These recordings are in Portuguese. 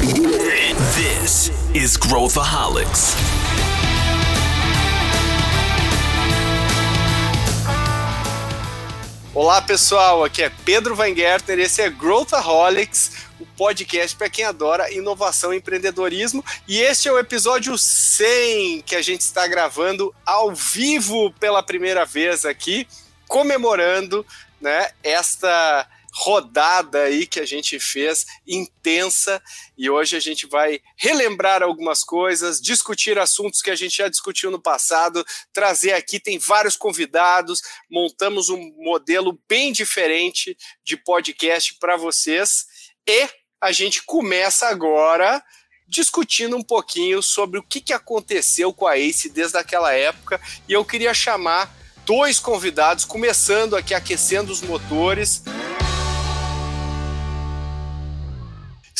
This is Growthaholics. Olá pessoal, aqui é Pedro Weingärtner e esse é Growthaholics, o podcast para quem adora inovação e empreendedorismo. E este é o episódio 100 que a gente está gravando ao vivo pela primeira vez aqui, comemorando né, esta rodada aí que a gente fez intensa e hoje a gente vai relembrar algumas coisas, discutir assuntos que a gente já discutiu no passado, trazer aqui tem vários convidados, montamos um modelo bem diferente de podcast para vocês e a gente começa agora discutindo um pouquinho sobre o que, aconteceu com a Ace desde aquela época e eu queria chamar dois convidados, começando aqui aquecendo os motores.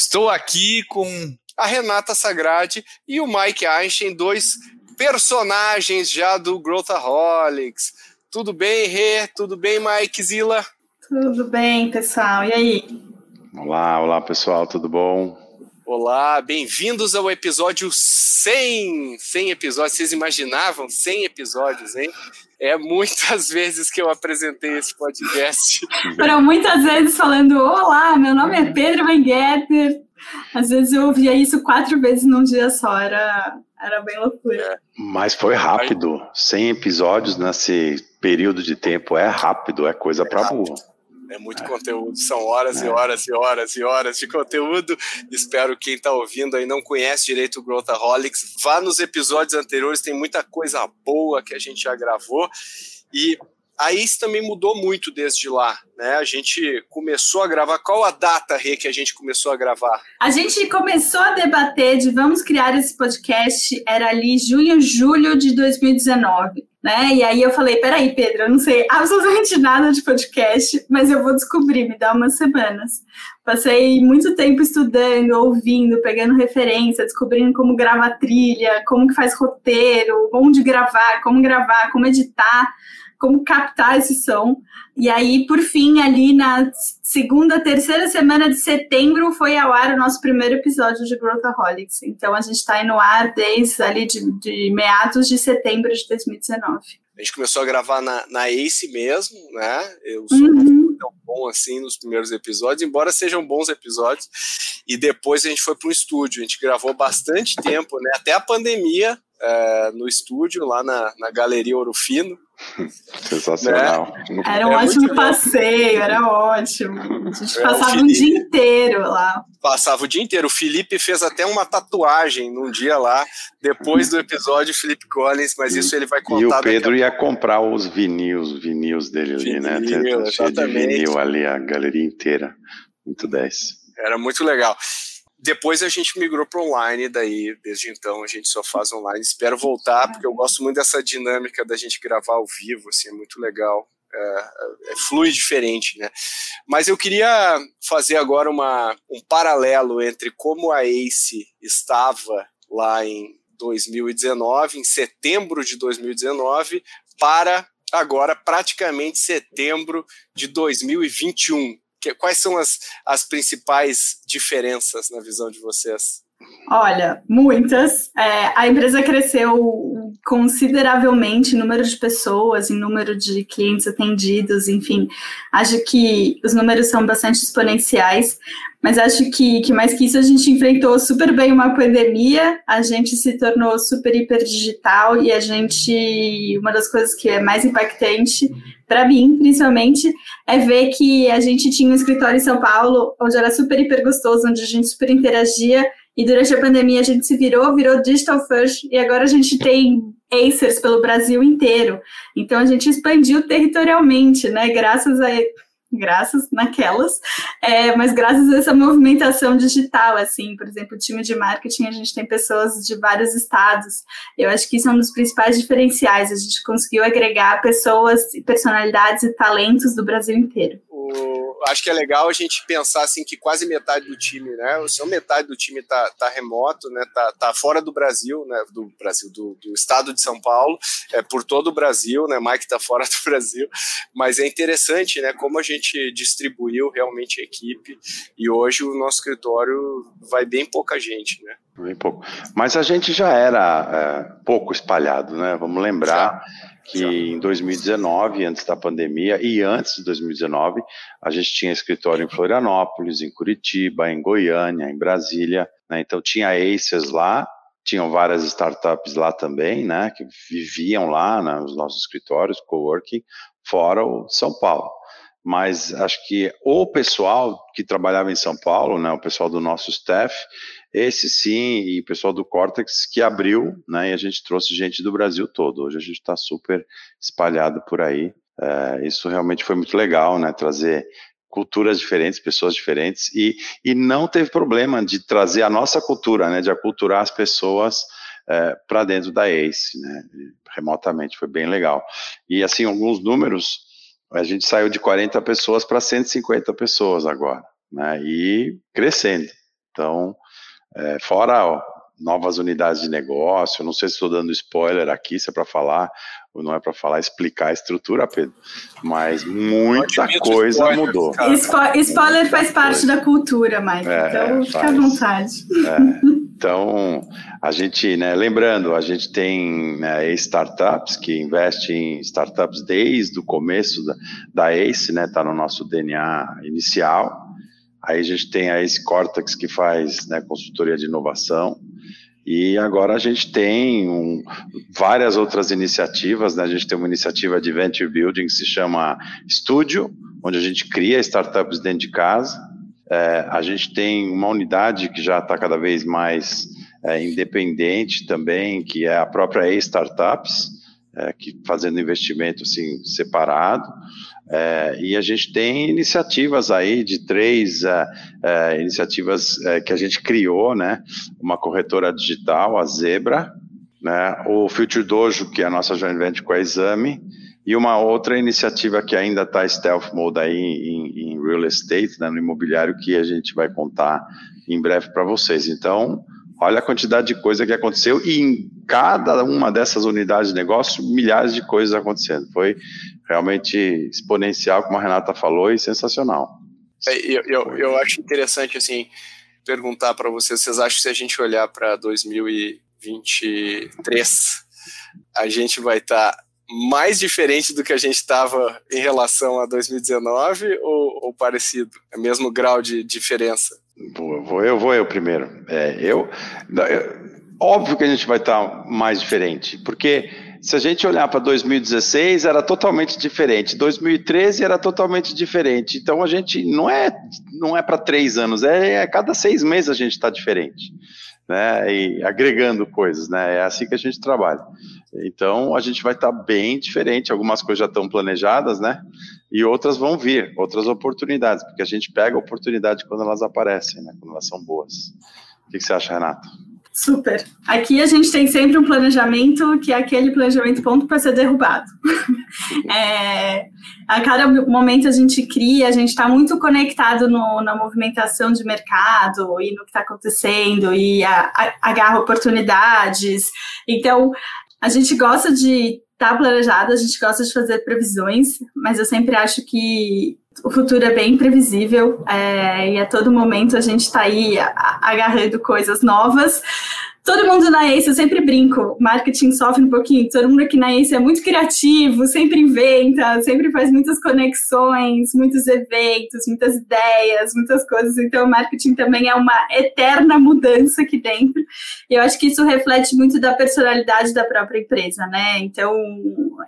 Estou aqui com a Renata Sagrade e o Mike Einstein, dois personagens já do Growthaholics. Tudo bem, Rê? Tudo bem, Mike Zila? Tudo bem, pessoal. E aí? Olá, olá, pessoal, tudo bom? Olá, bem-vindos ao episódio 100. 100 episódios, vocês imaginavam 100 episódios, hein? É muitas vezes que eu apresentei esse podcast. Foram muitas vezes falando: Olá, meu nome é Pedro Weingärtner. Às vezes eu ouvia isso quatro vezes num dia só, era, era bem loucura. É. Mas foi rápido. 100 episódios nesse período de tempo é rápido, é coisa é para burro. É muito é. conteúdo, são horas é. e horas e horas e horas de conteúdo. Espero que quem está ouvindo aí não conhece direito o Growthaholics, vá nos episódios anteriores, tem muita coisa boa que a gente já gravou. E a Ace também mudou muito desde lá, né? A gente começou a gravar. Qual a data, Rê, que a gente começou a gravar? A gente começou a debater de vamos criar esse podcast, era ali junho, julho de 2019 né? E aí eu falei, peraí, Pedro, eu não sei absolutamente nada de podcast, mas eu vou descobrir, me dá umas semanas. Passei muito tempo estudando, ouvindo, pegando referência, descobrindo como gravar trilha, como que faz roteiro, onde gravar, como gravar, como editar, como captar esse som. E aí, por fim, ali na segunda, terceira semana de setembro, foi ao ar o nosso primeiro episódio de Growthaholics. Então, a gente está aí no ar desde ali de, de, meados de setembro de 2019. A gente começou a gravar na, na Ace mesmo, né? Eu sou uhum. tão bom assim nos primeiros episódios, embora sejam bons episódios. E depois a gente foi para um estúdio. A gente gravou bastante tempo, né? Até a pandemia, é, no estúdio, lá na, na Galeria Ouro Fino. Sensacional. Né? Era um é ótimo passeio, era ótimo. A gente é, passava o, Felipe, um dia inteiro lá. Passava o dia inteiro. O Felipe fez até uma tatuagem num dia lá, depois do episódio Felipe Collins, mas isso ele vai contar. E o Pedro ia comprar os vinis, vinis dele ali, né? Vinil, exatamente. de vinil ali, a galeria inteira. Muito 10. Era muito legal. Depois a gente migrou para online, daí desde então a gente só faz online. Espero voltar, porque eu gosto muito dessa dinâmica da gente gravar ao vivo, assim, é muito legal. É, é, flui diferente, né? Mas eu queria fazer agora uma, um paralelo entre como a ACE estava lá em 2019, em setembro de 2019, para agora praticamente setembro de 2021 quais são as, as principais diferenças na visão de vocês? Olha, muitas. É, a empresa cresceu consideravelmente em número de pessoas, em número de clientes atendidos, enfim. Acho que os números são bastante exponenciais, mas acho que, que mais que isso, a gente enfrentou super bem uma pandemia, a gente se tornou super hiper digital e a gente, uma das coisas que é mais impactante para mim, principalmente, é ver que a gente tinha um escritório em São Paulo, onde era super hiper gostoso, onde a gente super interagia, e durante a pandemia a gente se virou, virou digital first, e agora a gente tem Acers pelo Brasil inteiro. Então a gente expandiu territorialmente, né? Graças a graças naquelas, é, mas graças a essa movimentação digital, assim, por exemplo, o time de marketing, a gente tem pessoas de vários estados, eu acho que isso é um dos principais diferenciais, a gente conseguiu agregar pessoas, personalidades e talentos do Brasil inteiro. O acho que é legal a gente pensar assim que quase metade do time, né? O seu metade do time tá, tá remoto, né? Tá, tá fora do Brasil, né? Do Brasil, do, do estado de São Paulo, é por todo o Brasil, né? Mike tá fora do Brasil, mas é interessante, né? Como a gente distribuiu realmente a equipe e hoje o nosso escritório vai bem pouca gente, né? Bem pouco. Mas a gente já era é, pouco espalhado, né? Vamos lembrar. Já que em 2019, antes da pandemia e antes de 2019, a gente tinha escritório em Florianópolis, em Curitiba, em Goiânia, em Brasília, né? Então tinha Aces lá, tinham várias startups lá também, né, que viviam lá né, nos nossos escritórios, coworking, fora o São Paulo. Mas acho que o pessoal que trabalhava em São Paulo, né, o pessoal do nosso staff, esse sim, e o pessoal do Cortex que abriu, né, e a gente trouxe gente do Brasil todo. Hoje a gente está super espalhado por aí. É, isso realmente foi muito legal, né, trazer culturas diferentes, pessoas diferentes, e, e não teve problema de trazer a nossa cultura, né, de aculturar as pessoas é, para dentro da ACE, né, remotamente, foi bem legal. E assim, alguns números, a gente saiu de 40 pessoas para 150 pessoas agora, né, e crescendo. Então, é, fora ó, novas unidades de negócio, não sei se estou dando spoiler aqui, se é para falar ou não é para falar, explicar a estrutura, Pedro, mas muita coisa spoiler, mudou. Spo spoiler faz parte da cultura, Mike, é, então fica à vontade. É, então, a gente, né, lembrando, a gente tem né, startups que investe em startups desde o começo da, da ACE, né, está no nosso DNA inicial, Aí a gente tem a Ace Cortex que faz né, consultoria de inovação. E agora a gente tem um, várias outras iniciativas, né? A gente tem uma iniciativa de venture building que se chama Studio, onde a gente cria startups dentro de casa. É, a gente tem uma unidade que já está cada vez mais é, independente também, que é a própria E-Startups, é, que fazendo investimento assim separado. É, e a gente tem iniciativas aí de três é, é, iniciativas é, que a gente criou, né? Uma corretora digital, a Zebra, né? O Future Dojo, que é a nossa joint venture com a Exame, e uma outra iniciativa que ainda está stealth mode aí em, em real estate, né, no imobiliário, que a gente vai contar em breve para vocês. Então, olha a quantidade de coisa que aconteceu e em cada uma dessas unidades de negócio, milhares de coisas acontecendo. Foi realmente exponencial, como a Renata falou, e sensacional. É, eu, eu, eu acho interessante, assim, perguntar para vocês, vocês acham que se a gente olhar para 2023, a gente vai estar tá mais diferente do que a gente estava em relação a 2019 ou, ou parecido? É mesmo grau de diferença? Vou, vou eu, vou eu primeiro. É, eu, óbvio que a gente vai estar mais diferente, porque se a gente olhar para 2016 era totalmente diferente, 2013 era totalmente diferente. Então a gente não é não é para três anos, é, é cada seis meses a gente está diferente, né? E agregando coisas, né? É assim que a gente trabalha. Então a gente vai estar tá bem diferente. Algumas coisas já estão planejadas, né? E outras vão vir, outras oportunidades, porque a gente pega a oportunidade quando elas aparecem, né? Quando elas são boas. O que, você acha, Renato? Super. Aqui a gente tem sempre um planejamento que é aquele planejamento ponto para ser derrubado. é, a cada momento a gente cria, a gente está muito conectado no, na movimentação de mercado e no que está acontecendo e a, a, agarra oportunidades. Então, a gente gosta de estar tá planejado, a gente gosta de fazer previsões, mas eu sempre acho que o futuro é bem imprevisível é, e a todo momento a gente está aí agarrando coisas novas. Todo mundo na Ace, eu sempre brinco, marketing sofre um pouquinho, todo mundo aqui na Ace é muito criativo, sempre inventa, sempre faz muitas conexões, muitos eventos, muitas ideias, muitas coisas. Então, o marketing também é uma eterna mudança aqui dentro. E eu acho que isso reflete muito da personalidade da própria empresa, né? Então,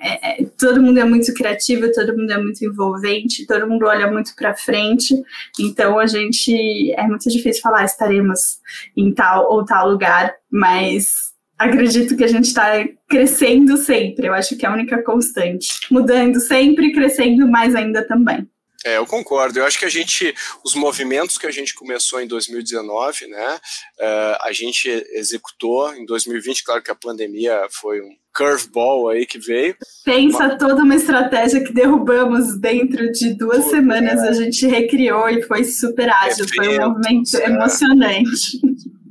é, é, todo mundo é muito criativo, todo mundo é muito envolvente, todo mundo olha muito para frente. Então, a gente é muito difícil falar estaremos em tal ou tal lugar mas acredito que a gente está crescendo sempre. Eu acho que é a única constante. Mudando sempre, crescendo mais ainda também. É, eu concordo. Eu acho que a gente, os movimentos que a gente começou em 2019, né, uh, a gente executou em 2020. Claro que a pandemia foi um, curveball aí que veio. Pensa uma... toda uma estratégia que derrubamos dentro de duas semanas, é. a gente recriou e foi super ágil, foi um movimento é. emocionante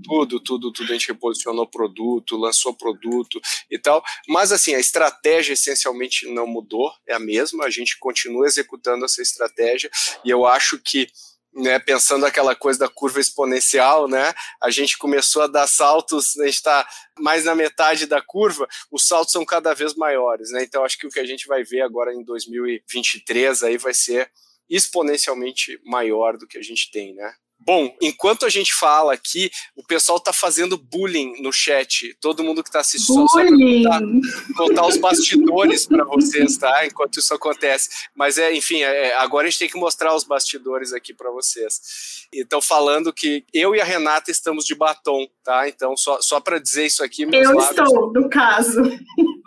tudo, tudo, tudo. A gente reposicionou produto, lançou produto e tal. Mas, assim, a estratégia essencialmente não mudou, é a mesma. A gente continua executando essa estratégia e eu acho que. Né, pensando aquela coisa da curva exponencial, né, a gente começou a dar saltos, a gente está mais na metade da curva, os saltos são cada vez maiores, né, então acho que o que a gente vai ver agora em 2023 aí vai ser exponencialmente maior do que a gente tem, né. Bom, enquanto a gente fala aqui, o pessoal tá fazendo bullying no chat. Todo mundo que tá assistindo bullying. só contar, contar os bastidores para vocês, tá? Enquanto isso acontece. Mas é, enfim, é, agora a gente tem que mostrar os bastidores aqui para vocês. Então, falando que eu e a Renata estamos de batom, tá? Então, só, só para dizer isso aqui, meus eu lábios, estou, no caso.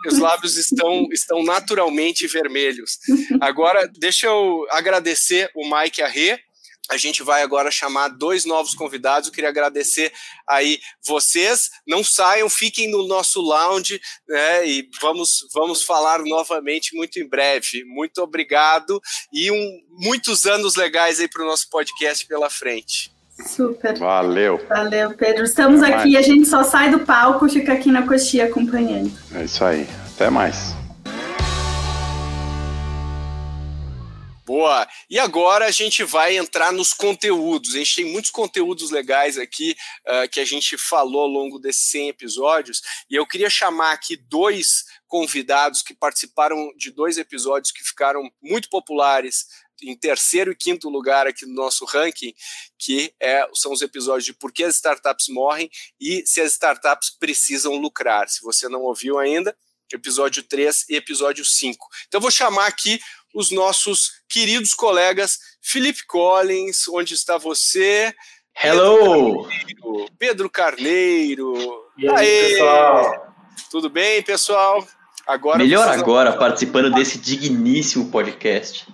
Os lábios estão, estão naturalmente vermelhos. Agora, deixa eu agradecer o Mike e a Rê a gente vai agora chamar dois novos convidados. Eu queria agradecer aí vocês. Não saiam, fiquem no nosso lounge né, e vamos, vamos falar novamente muito em breve. Muito obrigado e um, muitos anos legais aí para o nosso podcast pela frente. Super. Valeu. Valeu, Pedro. Estamos Até aqui, mais. a gente só sai do palco, fica aqui na coxinha acompanhando. É isso aí. Até mais. Boa! E agora a gente vai entrar nos conteúdos. A gente tem muitos conteúdos legais aqui uh, que a gente falou ao longo desses 100 episódios. E eu queria chamar aqui dois convidados que participaram de dois episódios que ficaram muito populares em terceiro e quinto lugar aqui no nosso ranking, que é, são os episódios de por que as startups morrem e se as startups precisam lucrar. Se você não ouviu ainda, episódio 3 e episódio 5. Então, vou chamar aqui os nossos queridos colegas Felipe Collins, onde está você? Hello! Pedro Carneiro. E aí, Aê! pessoal? Tudo bem, pessoal? Agora Melhor agora, participando desse digníssimo podcast.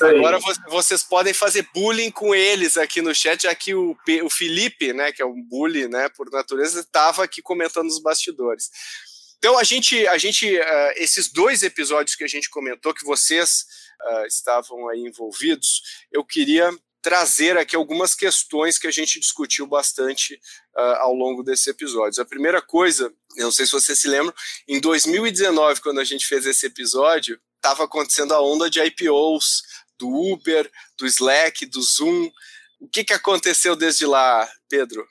Agora vocês podem fazer bullying com eles aqui no chat, já que o, o Felipe, né, que é um bully, né, por natureza, estava aqui comentando os bastidores. Então a gente, a gente, uh, esses dois episódios que a gente comentou, que vocês uh, estavam aí envolvidos, eu queria trazer aqui algumas questões que a gente discutiu bastante uh, ao longo desses episódios. A primeira coisa, não sei se você se lembra, em 2019, quando a gente fez esse episódio, estava acontecendo a onda de IPOs do Uber, do Slack, do Zoom. O que, que aconteceu desde lá, Pedro?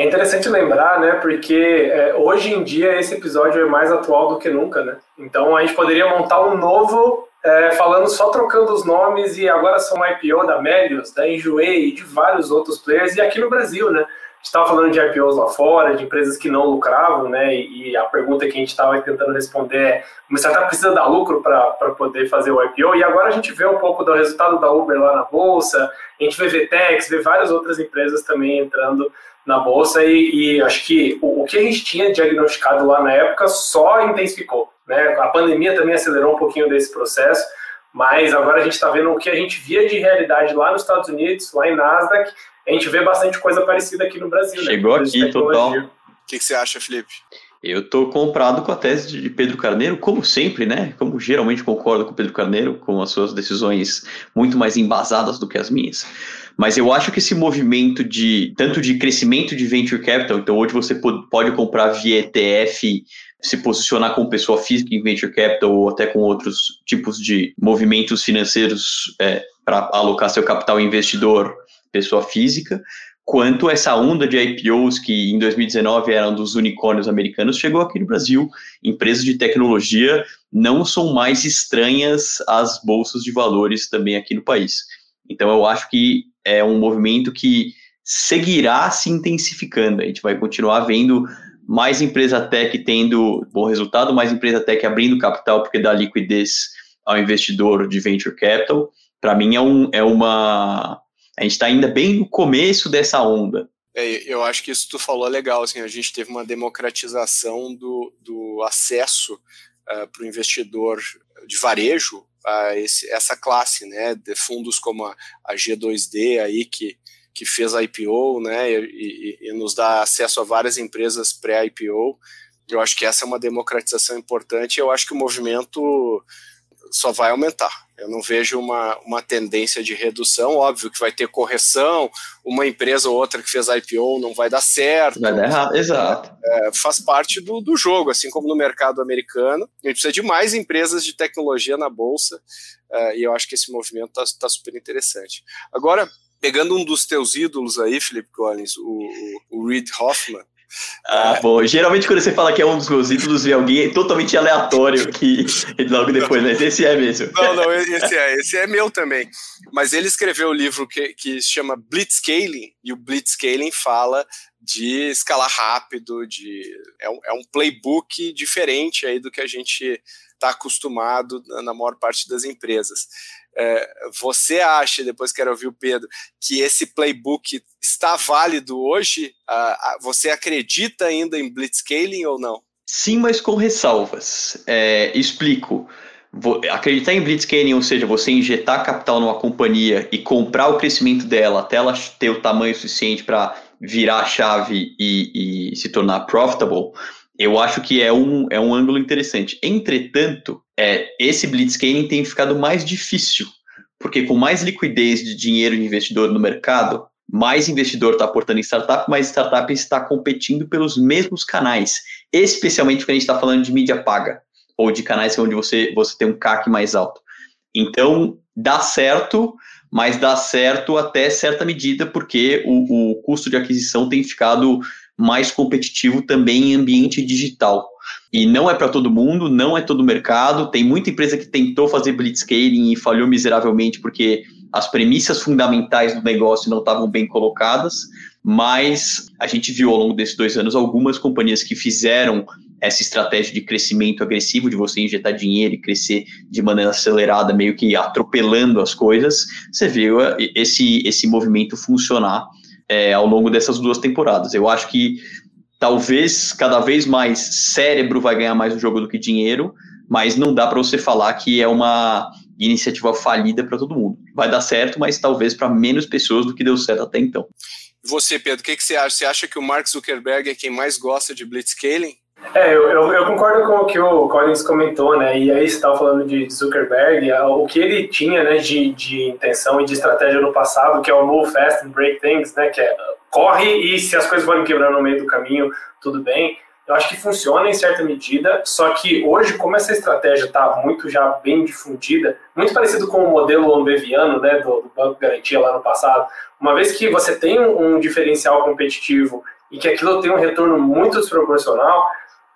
É interessante lembrar, né, porque é, hoje em dia esse episódio é mais atual do que nunca, né? Então a gente poderia montar um novo é, falando só trocando os nomes e agora são IPO da Melius, da Enjoei e de vários outros players e aqui no Brasil, né? A gente estava falando de IPOs lá fora, de empresas que não lucravam, né? E, a pergunta que a gente estava tentando responder é: uma startup precisa dar lucro para poder fazer o IPO? E agora a gente vê um pouco do resultado da Uber lá na bolsa, a gente vê VTEX, vê várias outras empresas também entrando na bolsa e, e acho que o, o, que a gente tinha diagnosticado lá na época só intensificou. Né? A pandemia também acelerou um pouquinho desse processo, mas agora a gente está vendo o que a gente via de realidade lá nos Estados Unidos, lá em Nasdaq, a gente vê bastante coisa parecida aqui no Brasil. Né? Chegou né? aqui, total. O que, que você acha, Felipe? Eu estou comprado com a tese de Pedro Carneiro, como sempre, né? Como geralmente concordo com Pedro Carneiro, com as suas decisões muito mais embasadas do que as minhas. Mas eu acho que esse movimento de tanto de crescimento de venture capital, então hoje você pode comprar via ETF, se posicionar como pessoa física em venture capital ou até com outros tipos de movimentos financeiros é, para alocar seu capital investidor, pessoa física quanto essa onda de IPOs que em 2019 eram dos unicórnios americanos chegou aqui no Brasil. Empresas de tecnologia não são mais estranhas às bolsas de valores também aqui no país. Então eu acho que é um movimento que seguirá se intensificando. A gente vai continuar vendo mais empresa tech tendo bom resultado, mais empresa tech abrindo capital porque dá liquidez ao investidor de venture capital. Para mim é, um, é uma a gente está ainda bem no começo dessa onda. É, eu acho que isso tu falou é legal, assim, a gente teve uma democratização do, do acesso uh, é, para o investidor de varejo a esse, essa classe, né, de fundos como a, a G2D aí que, que fez a IPO, né, e, e, e nos dá acesso a várias empresas pré-IPO, Eu acho que essa é uma democratização importante. Eu acho que o movimento só vai aumentar. Eu não vejo uma, uma tendência de redução. Óbvio que vai ter correção, uma empresa ou outra que fez IPO não vai dar certo. Vai dar errado, exato. É, faz parte do, do jogo, assim como no mercado americano. A gente precisa de mais empresas de tecnologia na Bolsa, é, e eu acho que esse movimento está tá super interessante. Agora, pegando um dos teus ídolos aí, Felipe Collins, o, o, o Reid Hoffman, ah, bom, geralmente quando você fala que é um dos meus ídolos, vem alguém totalmente aleatório que logo depois, mas esse é mesmo. Não, não, esse é, esse é meu também. Mas ele escreveu um livro que, que se chama Blitzscaling, e o Blitzscaling fala de escalar rápido, de é um, é um playbook diferente aí do que a gente está acostumado na maior parte das empresas. É, você acha, depois quero ouvir o Pedro, que esse playbook está válido hoje? você acredita ainda em blitzscaling ou não? Sim, mas com ressalvas. É, explico. acreditar em blitzscaling, ou seja, você injetar capital numa companhia e comprar o crescimento dela até ela ter o tamanho suficiente para virar a chave e, e se tornar profitable, eu acho que é um, é um ângulo interessante. Entretanto, é, esse blitzscaling tem ficado mais difícil, porque com mais liquidez de dinheiro de investidor no mercado, mais investidor está aportando em startup, mais startup está competindo pelos mesmos canais, especialmente porque a gente está falando de mídia paga, ou de canais onde você, você tem um CAC mais alto. Então, dá certo, mas dá certo até certa medida, porque o, o custo de aquisição tem ficado mais competitivo também em ambiente digital. E não é para todo mundo, não é todo mercado. Tem muita empresa que tentou fazer blitzscaling e falhou miseravelmente porque as premissas fundamentais do negócio não estavam bem colocadas. Mas a gente viu ao longo desses dois anos algumas companhias que fizeram essa estratégia de crescimento agressivo, de você injetar dinheiro e crescer de maneira acelerada, meio que atropelando as coisas. Você viu esse, esse movimento funcionar é, ao longo dessas duas temporadas. Eu acho que talvez cada vez mais cérebro vai ganhar mais o jogo do que dinheiro, mas não dá para você falar que é uma iniciativa falida para todo mundo. Vai dar certo, mas talvez para menos pessoas do que deu certo até então. Você, Pedro, o que, que você acha? Você acha que o Mark Zuckerberg é quem mais gosta de blitzscaling? É, eu, eu, eu, concordo com o que o Collins comentou, né? E aí você estava falando de Zuckerberg, o que ele tinha né, de, de intenção e de estratégia no passado, que é o move fast and break things, né? Que é corre e se as coisas forem quebrando no meio do caminho, tudo bem. Eu acho que funciona em certa medida, só que hoje, como essa estratégia está muito já bem difundida, muito parecido com o modelo ambeviano, né, do, do Banco Garantia lá no passado, uma vez que você tem um, um diferencial competitivo e que aquilo tem um retorno muito desproporcional,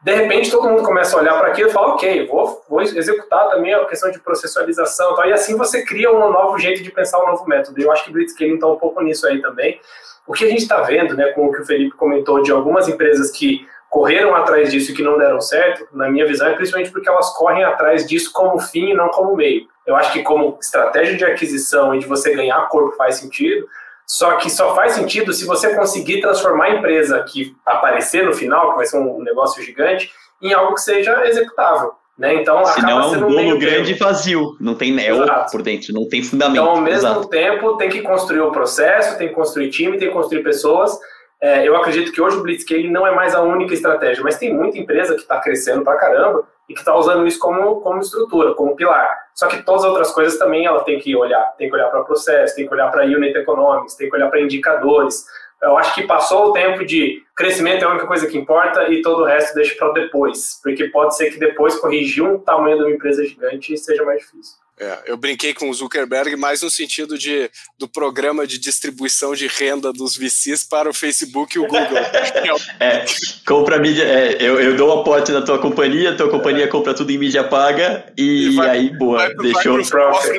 de repente todo mundo começa a olhar para aquilo e fala, ok, vou, vou executar também a questão de processualização, tal, e assim você cria um novo jeito de pensar um novo método. Eu acho que o Blitzscaling está um pouco nisso aí também. O que a gente está vendo, né, com o que o Felipe comentou, de algumas empresas que correram atrás disso e que não deram certo, na minha visão, é principalmente porque elas correm atrás disso como fim e não como meio. Eu acho que como estratégia de aquisição e de você ganhar corpo faz sentido, só que só faz sentido se você conseguir transformar a empresa que aparecer no final, que vai ser um negócio gigante, em algo que seja executável. Né? Então, Se não é um bolo grande e vazio, não tem neo por dentro, não tem fundamento. Então, ao mesmo Exato. tempo, tem que construir o processo, tem que construir time, tem que construir pessoas. É, eu acredito que hoje o Blitzscaling não é mais a única estratégia, mas tem muita empresa que está crescendo pra caramba e que está usando isso como, como estrutura, como pilar. Só que todas as outras coisas também ela tem que olhar. Tem que olhar para processo, tem que olhar para unit economics, tem que olhar para indicadores. Eu acho que passou o tempo de crescimento é a única coisa que importa e todo o resto deixa para depois, porque pode ser que depois corrigir um tamanho de uma empresa gigante seja mais difícil. É, eu brinquei com o Zuckerberg mais no sentido de, do programa de distribuição de renda dos VCs para o Facebook e o Google. é, compra mídia, é, eu, eu dou um aporte na tua companhia, tua companhia compra tudo em mídia paga e, e vai, aí, boa, vai, deixou, vai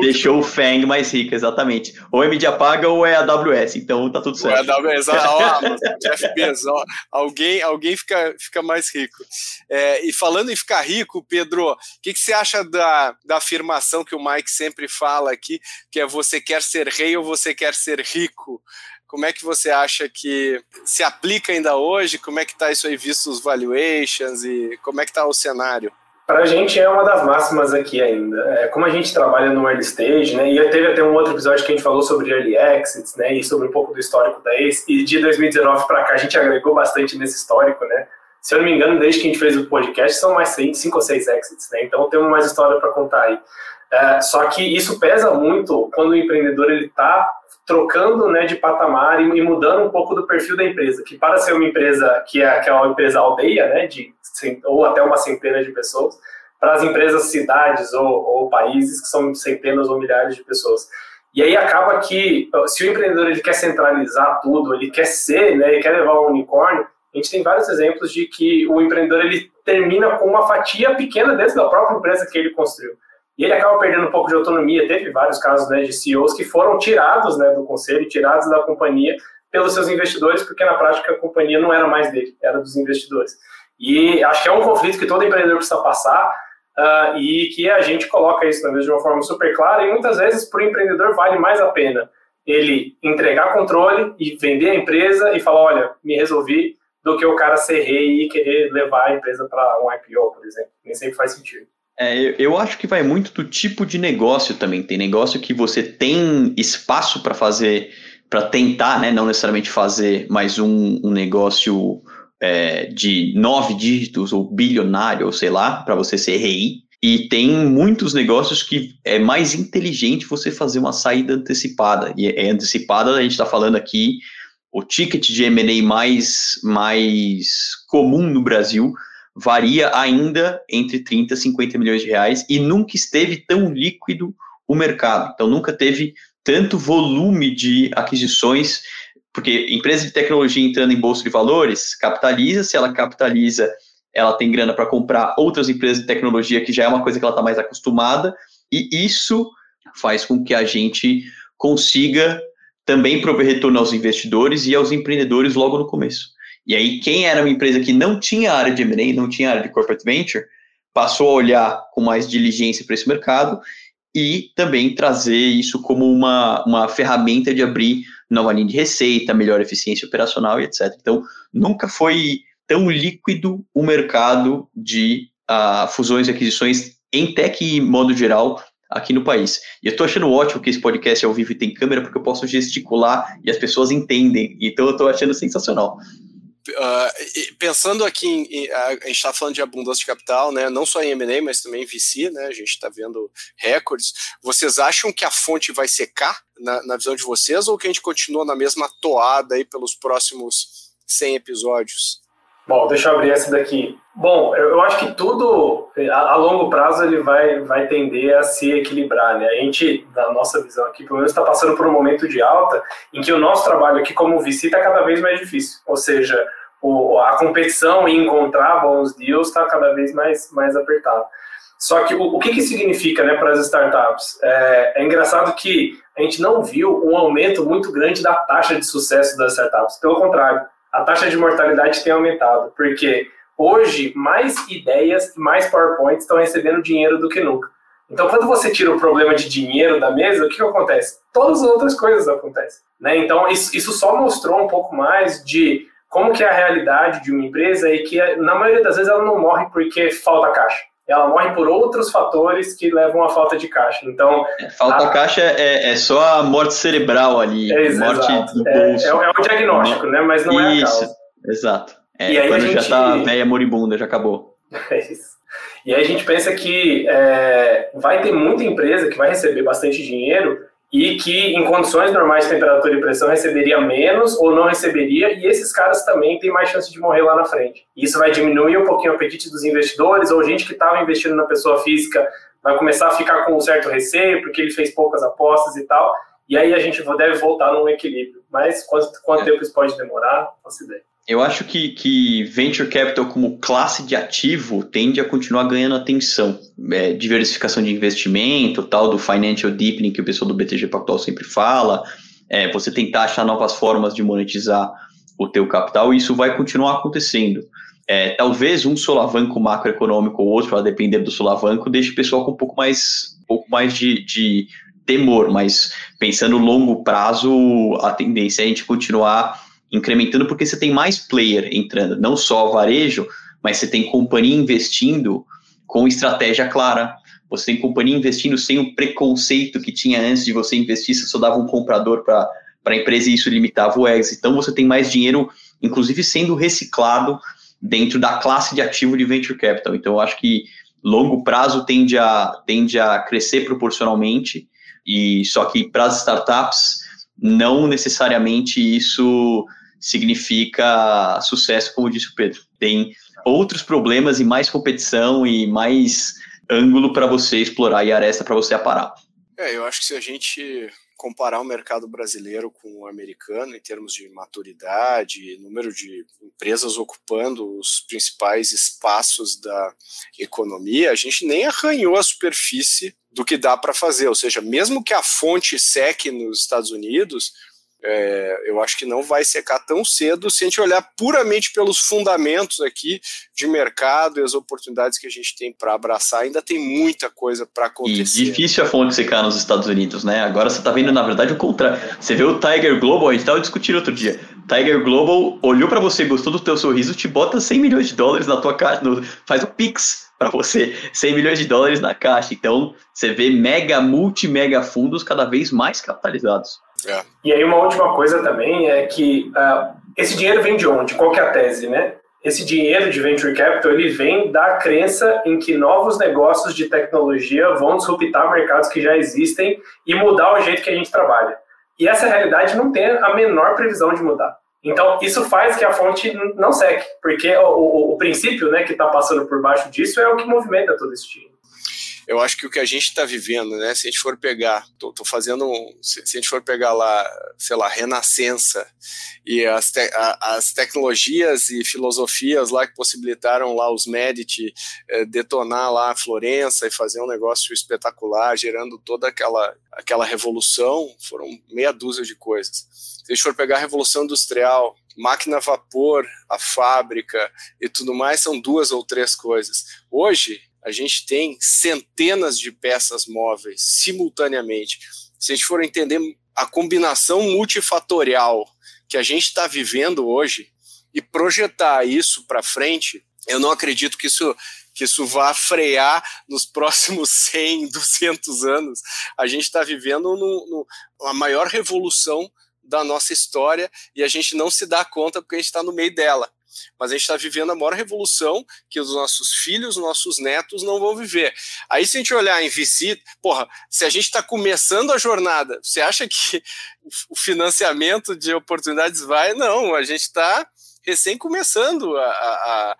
deixou o FANG mais rico, exatamente. Ou é mídia paga ou é AWS, então tá tudo certo. Ou é AWS, ó, Jeff Bezos, alguém, alguém fica, fica mais rico. É, e falando em ficar rico, Pedro, o que, que você acha da, da afirmação afirmação que o Mike sempre fala aqui, que é você quer ser rei ou você quer ser rico. Como é que você acha que se aplica ainda hoje? Como é que está isso aí visto os valuations e como é que está o cenário? Para a gente é uma das máximas aqui ainda. É, como a gente trabalha no early stage, né, e teve até um outro episódio que a gente falou sobre early exits, né, e sobre um pouco do histórico da ACE, e de 2019 para cá a gente agregou bastante nesse histórico, né, se eu não me engano, desde que a gente fez o podcast, são mais cinco ou seis exits, né? Então temos mais história para contar aí. É, só que isso pesa muito quando o empreendedor ele está trocando né, de patamar e, e, mudando um pouco do perfil da empresa, que para ser uma empresa que é, que é uma empresa aldeia, né, de, ou até uma centena de pessoas, para as empresas cidades ou, ou países que são centenas ou milhares de pessoas. E aí acaba que, se o empreendedor ele quer centralizar tudo, ele quer ser, né, ele quer levar um unicórnio, a gente tem vários exemplos de que o empreendedor ele termina com uma fatia pequena dentro da própria empresa que ele construiu. E ele acaba perdendo um pouco de autonomia. Teve vários casos né, de CEOs que foram tirados né, do conselho, tirados da companhia pelos seus investidores, porque na prática a companhia não era mais dele, era dos investidores. E acho que é um conflito que todo empreendedor precisa passar uh, e que a gente coloca isso na mesa de uma forma super clara. E muitas vezes para o empreendedor vale mais a pena ele entregar controle e vender a empresa e falar: olha, me resolvi, do que o cara ser rei e querer levar a empresa para um IPO, por exemplo. Nem sempre faz sentido. É, eu acho que vai muito do tipo de negócio também. Tem negócio que você tem espaço para fazer, para tentar, né, não necessariamente fazer mais um, um negócio é, de nove dígitos ou bilionário, ou sei lá, para você ser rei. E tem muitos negócios que é mais inteligente você fazer uma saída antecipada. E é antecipada, a gente está falando aqui o ticket de M&A mais, mais comum no Brasil varia ainda entre 30 e 50 milhões de reais e nunca esteve tão líquido o mercado. Então, nunca teve tanto volume de aquisições, porque empresa de tecnologia entrando em bolsa de valores capitaliza, se ela capitaliza, ela tem grana para comprar outras empresas de tecnologia, que já é uma coisa que ela está mais acostumada, e isso faz com que a gente consiga também prover retorno aos investidores e aos empreendedores logo no começo. E aí, quem era uma empresa que não tinha área de M&A, não tinha área de corporate venture, passou a olhar com mais diligência para esse mercado e também trazer isso como uma, uma ferramenta de abrir nova linha de receita, melhor eficiência operacional e etc. Então, nunca foi tão líquido o mercado de uh, fusões e aquisições em tech, modo geral, aqui no país. E eu tô achando ótimo que esse podcast é ao vivo e tem câmera, porque eu posso gesticular e as pessoas entendem. Então eu tô achando sensacional. Uh, pensando aqui, em, a, gente está falando de abundância de capital, né? não só em M&A, mas também em VC, né? a gente está vendo recordes. Vocês acham que a fonte vai secar, na, na, visão de vocês, ou que a gente continua na mesma toada aí pelos próximos 100 episódios? Bom, deixa eu abrir essa daqui. Bom, eu, acho que tudo a, a, longo prazo ele vai, vai tender a se equilibrar, né? A gente, na nossa visão aqui, pelo menos está passando por um momento de alta em que o nosso trabalho aqui como VC está cada vez mais difícil. Ou seja, o, a competição em encontrar bons deals está cada vez mais, mais apertada. Só que o, o que, que significa né, para as startups? É, é engraçado que a gente não viu um aumento muito grande da taxa de sucesso das startups. Pelo contrário, a taxa de mortalidade tem aumentado, porque hoje mais ideias, mais PowerPoints estão recebendo dinheiro do que nunca. Então, quando você tira o problema de dinheiro da mesa, o que, que acontece? Todas as outras coisas acontecem. Né? Então, isso, isso só mostrou um pouco mais de como que é a realidade de uma empresa e que, na maioria das vezes, ela não morre porque falta caixa. Ela morre por outros fatores que levam à falta de caixa. Então, é, falta a... caixa é, é, só a morte cerebral ali, é, morte exato. do é, bolso. É, é, o diagnóstico, né? Mas não é a causa. Isso, exato. É, e aí quando a gente... já tá velha moribunda, já acabou. É isso. E aí a gente pensa que é, vai ter muita empresa que vai receber bastante dinheiro e que em condições normais de temperatura e pressão receberia menos ou não receberia, e esses caras também têm mais chance de morrer lá na frente. Isso vai diminuir um pouquinho o apetite dos investidores, ou gente que estava investindo na pessoa física vai começar a ficar com um certo receio, porque ele fez poucas apostas e tal, e aí a gente deve voltar num equilíbrio. Mas quanto, quanto é. tempo isso pode demorar, não faço ideia. Eu acho que, que venture capital como classe de ativo tende a continuar ganhando atenção. É, diversificação de investimento, tal do financial deepening que o pessoal do BTG Pactual sempre fala, é, você tentar achar novas formas de monetizar o teu capital, e isso vai continuar acontecendo. É, talvez um solavanco macroeconômico ou outro, a depender do solavanco, deixe o pessoal com um pouco mais, um pouco mais de, de temor, mas pensando longo prazo, a tendência é a gente continuar incrementando porque você tem mais player entrando, não só varejo, mas você tem companhia investindo com estratégia clara. Você tem companhia investindo sem o preconceito que tinha antes de você investir, você só dava um comprador para a empresa e isso limitava o exit. Então você tem mais dinheiro, inclusive sendo reciclado dentro da classe de ativo de venture capital. Então, eu acho que longo prazo tende a, tende a crescer proporcionalmente, e só que para as startups, não necessariamente isso significa sucesso, como disse o Pedro. Tem outros problemas e mais competição e mais ângulo para você explorar e aresta para você aparar. É, eu acho que se a gente comparar o mercado brasileiro com o americano em termos de maturidade, número de empresas ocupando os principais espaços da economia, a gente nem arranhou a superfície do que dá para fazer. Ou seja, mesmo que a fonte seque nos Estados Unidos, é, eu acho que não vai secar tão cedo se a gente olhar puramente pelos fundamentos aqui de mercado e as oportunidades que a gente tem para abraçar. Ainda tem muita coisa para acontecer. E difícil a fonte secar nos Estados Unidos, né? Agora você está vendo, na verdade, o contrário. Você vê o Tiger Global, a gente estava discutindo outro dia. Tiger Global olhou para você, gostou do teu sorriso, te bota 100 milhões de dólares na tua caixa, no, faz o Pix para você, 100 milhões de dólares na caixa. Então, você vê mega, multi-mega fundos cada vez mais capitalizados. É. E aí uma última coisa também é que uh, esse dinheiro vem de onde? Qual que é a tese, né? Esse dinheiro de venture capital ele vem da crença em que novos negócios de tecnologia vão disruptar mercados que já existem e mudar o jeito que a gente trabalha. E essa realidade não tem a menor previsão de mudar. Então, isso faz que a fonte não seque, porque o, o, o princípio né, que está passando por baixo disso é o que movimenta todo esse dinheiro eu acho que o que a gente está vivendo, né? Se a gente for pegar, tô, tô fazendo, um, se, se, a gente for pegar lá, sei lá, renascença e as, te, a, as tecnologias e filosofias lá que possibilitaram lá os Medici eh, detonar lá a Florença e fazer um negócio espetacular, gerando toda aquela aquela revolução, foram meia dúzia de coisas. Se a gente for pegar a revolução industrial, máquina a vapor, a fábrica e tudo mais, são duas ou três coisas. Hoje a gente tem centenas de peças móveis simultaneamente. Se a gente for entender a combinação multifatorial que a gente está vivendo hoje e projetar isso para frente, eu não acredito que isso que isso vá frear nos próximos 100, 200 anos. A gente está vivendo no, no, a maior revolução da nossa história e a gente não se dá conta porque a gente está no meio dela mas a gente está vivendo a maior revolução que os nossos filhos, nossos netos não vão viver. Aí, se a gente olhar em VC, porra, se a gente está começando a jornada, você acha que o financiamento de oportunidades vai? Não, a gente está recém começando a, a, a,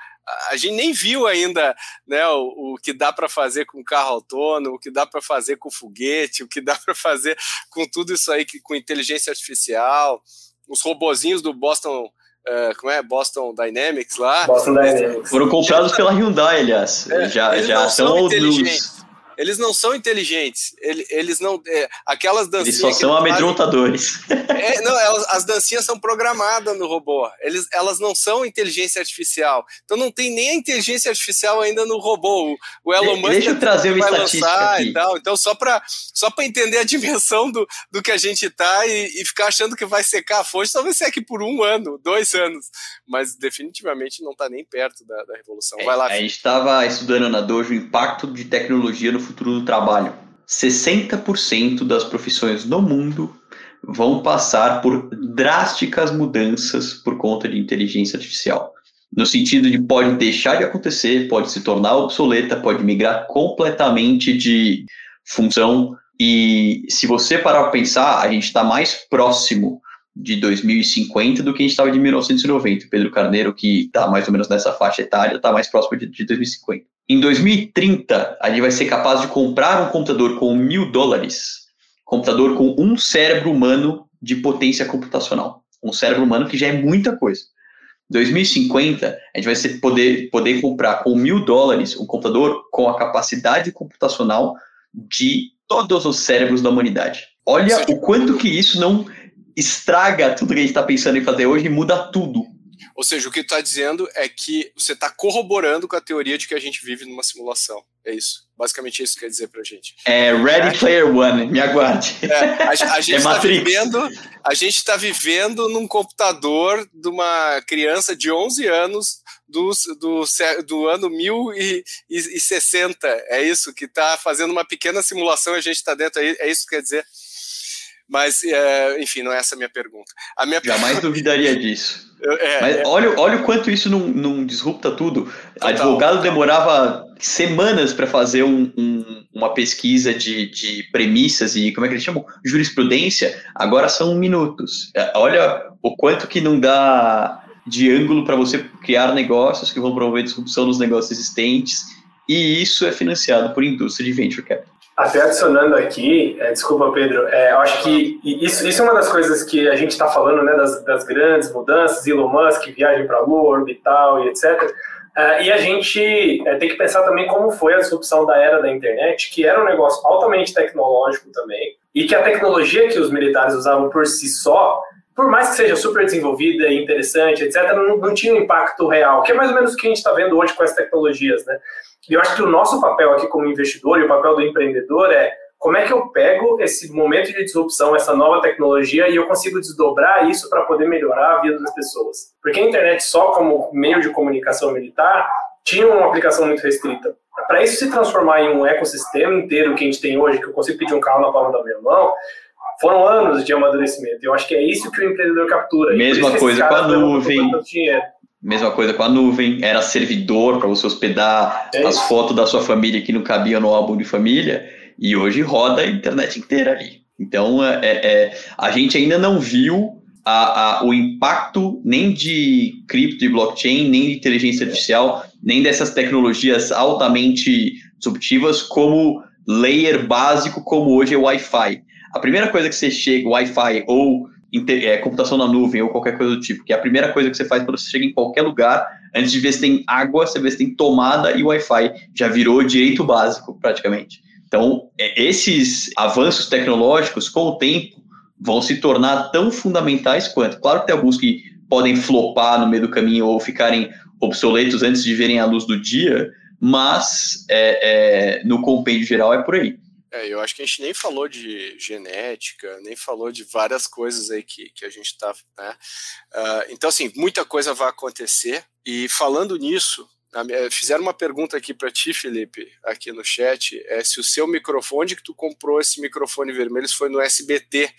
a gente nem viu ainda né, o, o que dá para fazer com carro autônomo, o que dá para fazer com foguete, o que dá para fazer com tudo isso aí, com inteligência artificial, os robozinhos do Boston Uh, como é? Boston Dynamics lá. Boston Dynamics. Foram comprados pela Hyundai, aliás. É, já já são inteligentes. Eles não são inteligentes. Eles, não. É, aquelas dancinhas. Eles só são amedrontadores. É, não, elas, as dancinhas são programadas no robô. Eles, elas não são inteligência artificial. Então não tem nem a inteligência artificial ainda no robô. O Elon Musk Deixa eu trazer uma estatística aqui. E tal. Então, só para só entender a dimensão do, do que a gente tá e, e ficar achando que vai secar a fonte, talvez seque por um ano, dois anos. Mas definitivamente não está nem perto da, da revolução. Vai lá. É, a gente estava estudando na Dojo o impacto de tecnologia no futuro do trabalho. 60% das profissões no mundo vão passar por drásticas mudanças por conta de inteligência artificial. No sentido de pode deixar de acontecer, pode se tornar obsoleta, pode migrar completamente de função. E se você parar para pensar, a gente está mais próximo de 2050 do que a gente estava de 1990. Pedro Carneiro, que está mais ou menos nessa faixa etária, está mais próximo de, de 2050. Em 2030, a gente vai ser capaz de comprar um computador com mil dólares, computador com um cérebro humano de potência computacional. Um cérebro humano que já é muita coisa. Em 2050, a gente vai ser poder, poder comprar com mil dólares um computador com a capacidade computacional de todos os cérebros da humanidade. Olha o quanto que isso não estraga tudo que a gente está pensando em fazer hoje e muda tudo. Ou seja, o que está dizendo é que você está corroborando com a teoria de que a gente vive numa simulação. É isso. Basicamente isso que quer dizer pra gente. É Ready é. Player One, me aguarde. É, a, a gente está é vivendo, a gente está vivendo num computador de uma criança de 11 anos do, do, do ano 1060. É isso que está fazendo uma pequena simulação, a gente está dentro, é isso que quer dizer. Mas, é, enfim, não é essa a minha pergunta. A minha Jamais pergunta... duvidaria disso. É, Mas é, olha, olha o quanto isso não, não disrupta tudo. Total. Advogado demorava semanas para fazer um, um, uma pesquisa de, de premissas e como é que eles chamam? Jurisprudência. Agora são minutos. É, Olha o quanto que não dá de ângulo para você criar negócios que vão promover disrupção nos negócios existentes. E isso é financiado por indústria de venture capital. Até adicionando aqui, é, desculpa Pedro, é, eu acho que isso, isso é uma das coisas que a gente está falando, né, das, das, grandes mudanças, Elon Musk, viagem para a Lua, orbital e etc. É, e a gente é, tem que pensar também como foi a disrupção da era da internet, que era um negócio altamente tecnológico também, e que a tecnologia que os militares usavam por si só, por mais que seja super desenvolvida e interessante, etc., não, não tinha um impacto real, que é mais ou menos o que a gente está vendo hoje com as tecnologias, né? E eu acho que o nosso papel aqui como investidor e o papel do empreendedor é como é que eu pego esse momento de disrupção, essa nova tecnologia, e eu consigo desdobrar isso para poder melhorar a vida das pessoas. Porque a internet, só como meio de comunicação militar, tinha uma aplicação muito restrita. Para isso se transformar em um ecossistema inteiro que a gente tem hoje, que eu consigo pedir um carro na palma da minha mão, foram anos de amadurecimento. Eu acho que é isso que o empreendedor captura. Mesma coisa com a nuvem. Mesma coisa com a nuvem, era servidor para você hospedar é as fotos da sua família que não cabiam no álbum de família, e hoje roda a internet inteira ali. Então, é, é, a gente ainda não viu a, a, o impacto nem de cripto e blockchain, nem de inteligência artificial, nem dessas tecnologias altamente disruptivas como layer básico, como hoje é o Wi-Fi. A primeira coisa que você chega, Wi-Fi ou é, computação na nuvem ou qualquer coisa do tipo, que é a primeira coisa que você faz quando você chega em qualquer lugar, antes de ver se tem água, você vê se tem tomada e Wi-Fi, já virou direito básico praticamente. Então, é, esses avanços tecnológicos, com o tempo, vão se tornar tão fundamentais quanto. Claro que tem alguns que podem flopar no meio do caminho ou ficarem obsoletos antes de verem a luz do dia, mas é, é, no compêndio geral é por aí. É, eu acho que a gente nem falou de genética, nem falou de várias coisas aí que, que a gente está. Né? Uh, então, assim, muita coisa vai acontecer. E falando nisso, fizeram uma pergunta aqui para ti, Felipe, aqui no chat, é se o seu microfone que tu comprou esse microfone vermelho foi no SBT.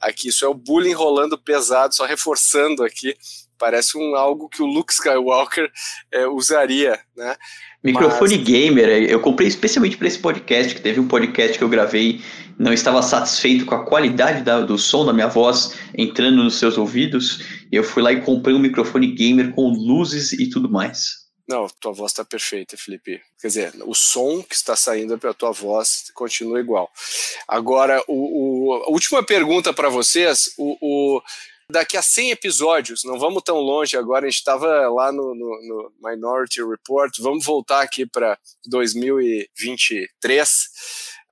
Aqui, isso é o bullying rolando pesado, só reforçando aqui. Parece um algo que o Luke Skywalker é, usaria, né? Microfone Mas... gamer, é, eu comprei especialmente para esse podcast, que teve um podcast que eu gravei, não estava satisfeito com a qualidade da, do som da minha voz entrando nos seus ouvidos, e eu fui lá e comprei um microfone gamer com luzes e tudo mais. Não, tua voz está perfeita, Felipe. Quer dizer, o som que está saindo pela tua voz continua igual. Agora, o, o a última pergunta para vocês, o, o daqui a 100 episódios, não vamos tão longe agora, a gente estava lá no, no, no, Minority Report, vamos voltar aqui para 2023.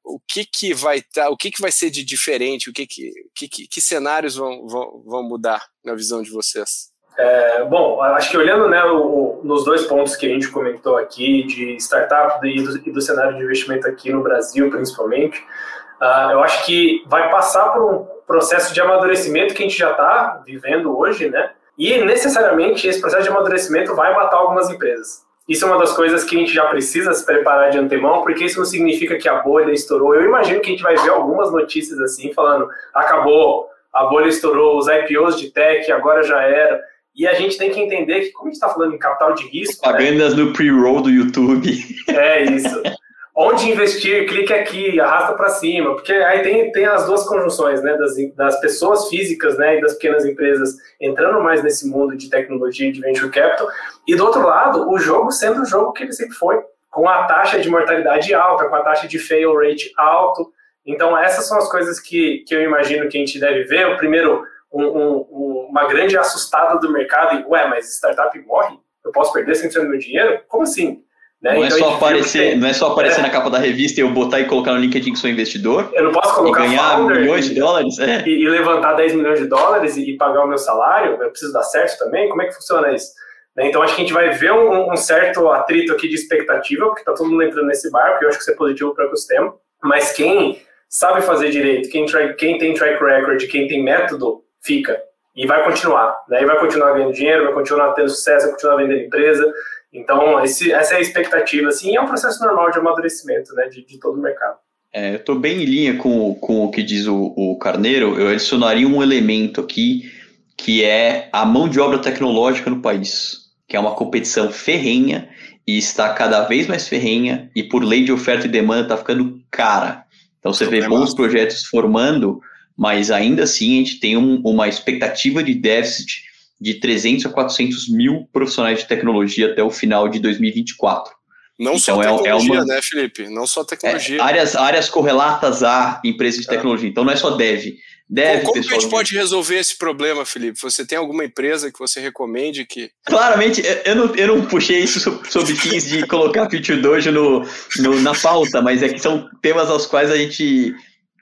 O que, que vai tá, o que, que vai ser de diferente? O que, que, que, que cenários vão, vão, vão mudar na visão de vocês? É, bom, acho que olhando né, o, nos dois pontos que a gente comentou aqui, de startup e do, e do cenário de investimento aqui no Brasil, principalmente, uh, eu acho que vai passar por um processo de amadurecimento que a gente já está vivendo hoje, né? E necessariamente esse processo de amadurecimento vai matar algumas empresas. Isso é uma das coisas que a gente já precisa se preparar de antemão, porque isso não significa que a bolha estourou. Eu imagino que a gente vai ver algumas notícias assim, falando: acabou, a bolha estourou, os IPOs de tech agora já era. E a gente tem que entender que, como a gente está falando em capital de risco. Propagandas né? no pre-roll do YouTube. É isso. onde investir, clique aqui, arrasta para cima, porque aí tem, tem as duas conjunções, né, das, das pessoas físicas, né, e das pequenas empresas entrando mais nesse mundo de tecnologia e de venture capital, e do outro lado, o jogo sendo o jogo que ele sempre foi, com a taxa de mortalidade alta, com a taxa de fail rate alto, então essas são as coisas que, que eu imagino que a gente deve ver, o primeiro, um, um, uma grande assustada do mercado, e, ué, mas startup morre? Eu posso perder 100% do meu dinheiro? Como assim? Né? Não, é então, é só aparecer, não é só aparecer é. na capa da revista e eu botar e colocar no LinkedIn que sou investidor. Eu não posso colocar e ganhar milhões de dólares. É. E, e, levantar 10 milhões de dólares e, e, pagar o meu salário. Eu preciso dar certo também. Como é que funciona isso? Né? Então acho que a gente vai ver um, um certo atrito aqui de expectativa, porque está todo mundo entrando nesse barco. E eu acho que isso é positivo para o ecossistema. Mas quem sabe fazer direito, quem, quem tem track record, quem tem método, fica. E vai continuar. Né? E vai continuar ganhando dinheiro, vai continuar tendo sucesso, vai continuar vendendo empresa. Então, esse, essa é a expectativa, assim, é um processo normal de amadurecimento, né, de, de todo o mercado. É, eu estou bem em linha com, com o que diz o, o Carneiro. Eu adicionaria um elemento aqui que é a mão de obra tecnológica no país, que é uma competição ferrenha e está cada vez mais ferrenha e por lei de oferta e demanda está ficando cara. Então você vê bons projetos formando, mas ainda assim a gente tem um, uma expectativa de déficit de 300 a 400 mil profissionais de tecnologia até o final de 2024. Não então só tecnologia, é, é uma, né, Felipe? Não só tecnologia. É, áreas, áreas correlatas a empresas de é. tecnologia. Então não é só dev. Deve, Como que a gente pode resolver esse problema, Felipe? Você tem alguma empresa que você recomende que. Claramente, eu não, eu não puxei isso sobre fins de colocar Feature Dojo no, no, na pauta, mas é que são temas aos quais a gente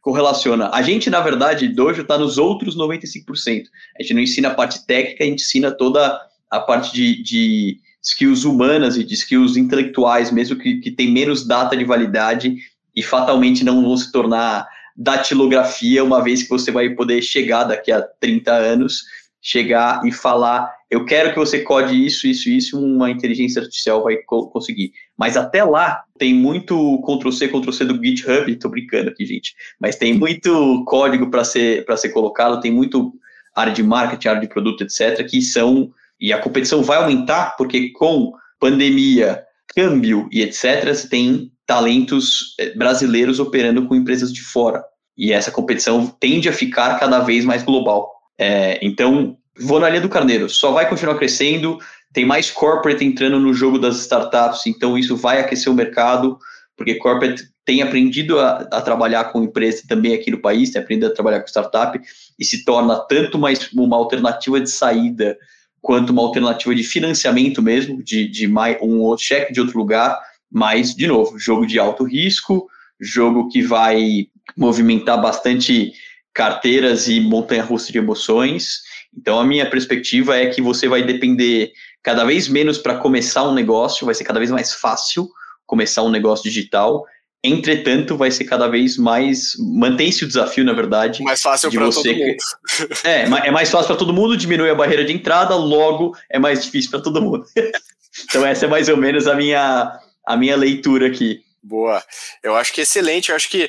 correlaciona. A gente, na verdade, Dojo está nos outros 95%. A gente não ensina a parte técnica, a gente ensina toda a parte de, de skills humanas e de skills intelectuais, mesmo que, que tem menos data de validade e fatalmente não vão se tornar datilografia, uma vez que você vai poder chegar daqui a 30 anos, chegar e falar, eu quero que você code isso, isso, isso, uma inteligência artificial vai co conseguir. Mas até lá, tem muito Ctrl-C, Ctrl-C do GitHub, tô brincando aqui, gente, mas tem muito código para ser, ser colocado, tem muito área de marketing, área de produto, etc., que são, e a competição vai aumentar, porque com pandemia, câmbio e etc., você tem talentos eh, brasileiros operando com empresas de fora. E essa competição tende a ficar cada vez mais global. É, então, vou na linha do Carneiro, só vai continuar crescendo, tem mais corporate entrando no jogo das startups, então isso vai aquecer o mercado, porque corporate tem aprendido a, a trabalhar com empresa também aqui no país, tem aprendido a trabalhar com startup e se torna tanto mais uma alternativa de saída quanto uma alternativa de financiamento mesmo, de, de mais, um cheque de outro lugar, mas, de novo, jogo de alto risco, jogo que vai movimentar bastante carteiras e montanha-russa de emoções. Então, a minha perspectiva é que você vai depender cada vez menos para começar um negócio, vai ser cada vez mais fácil começar um negócio digital. Entretanto, vai ser cada vez mais. Mantém-se o desafio, na verdade. Mais fácil para todo mundo. É, é mais fácil para todo mundo, diminui a barreira de entrada, logo é mais difícil para todo mundo. então, essa é mais ou menos a minha, a minha leitura aqui. Boa. Eu acho que é excelente. Eu acho que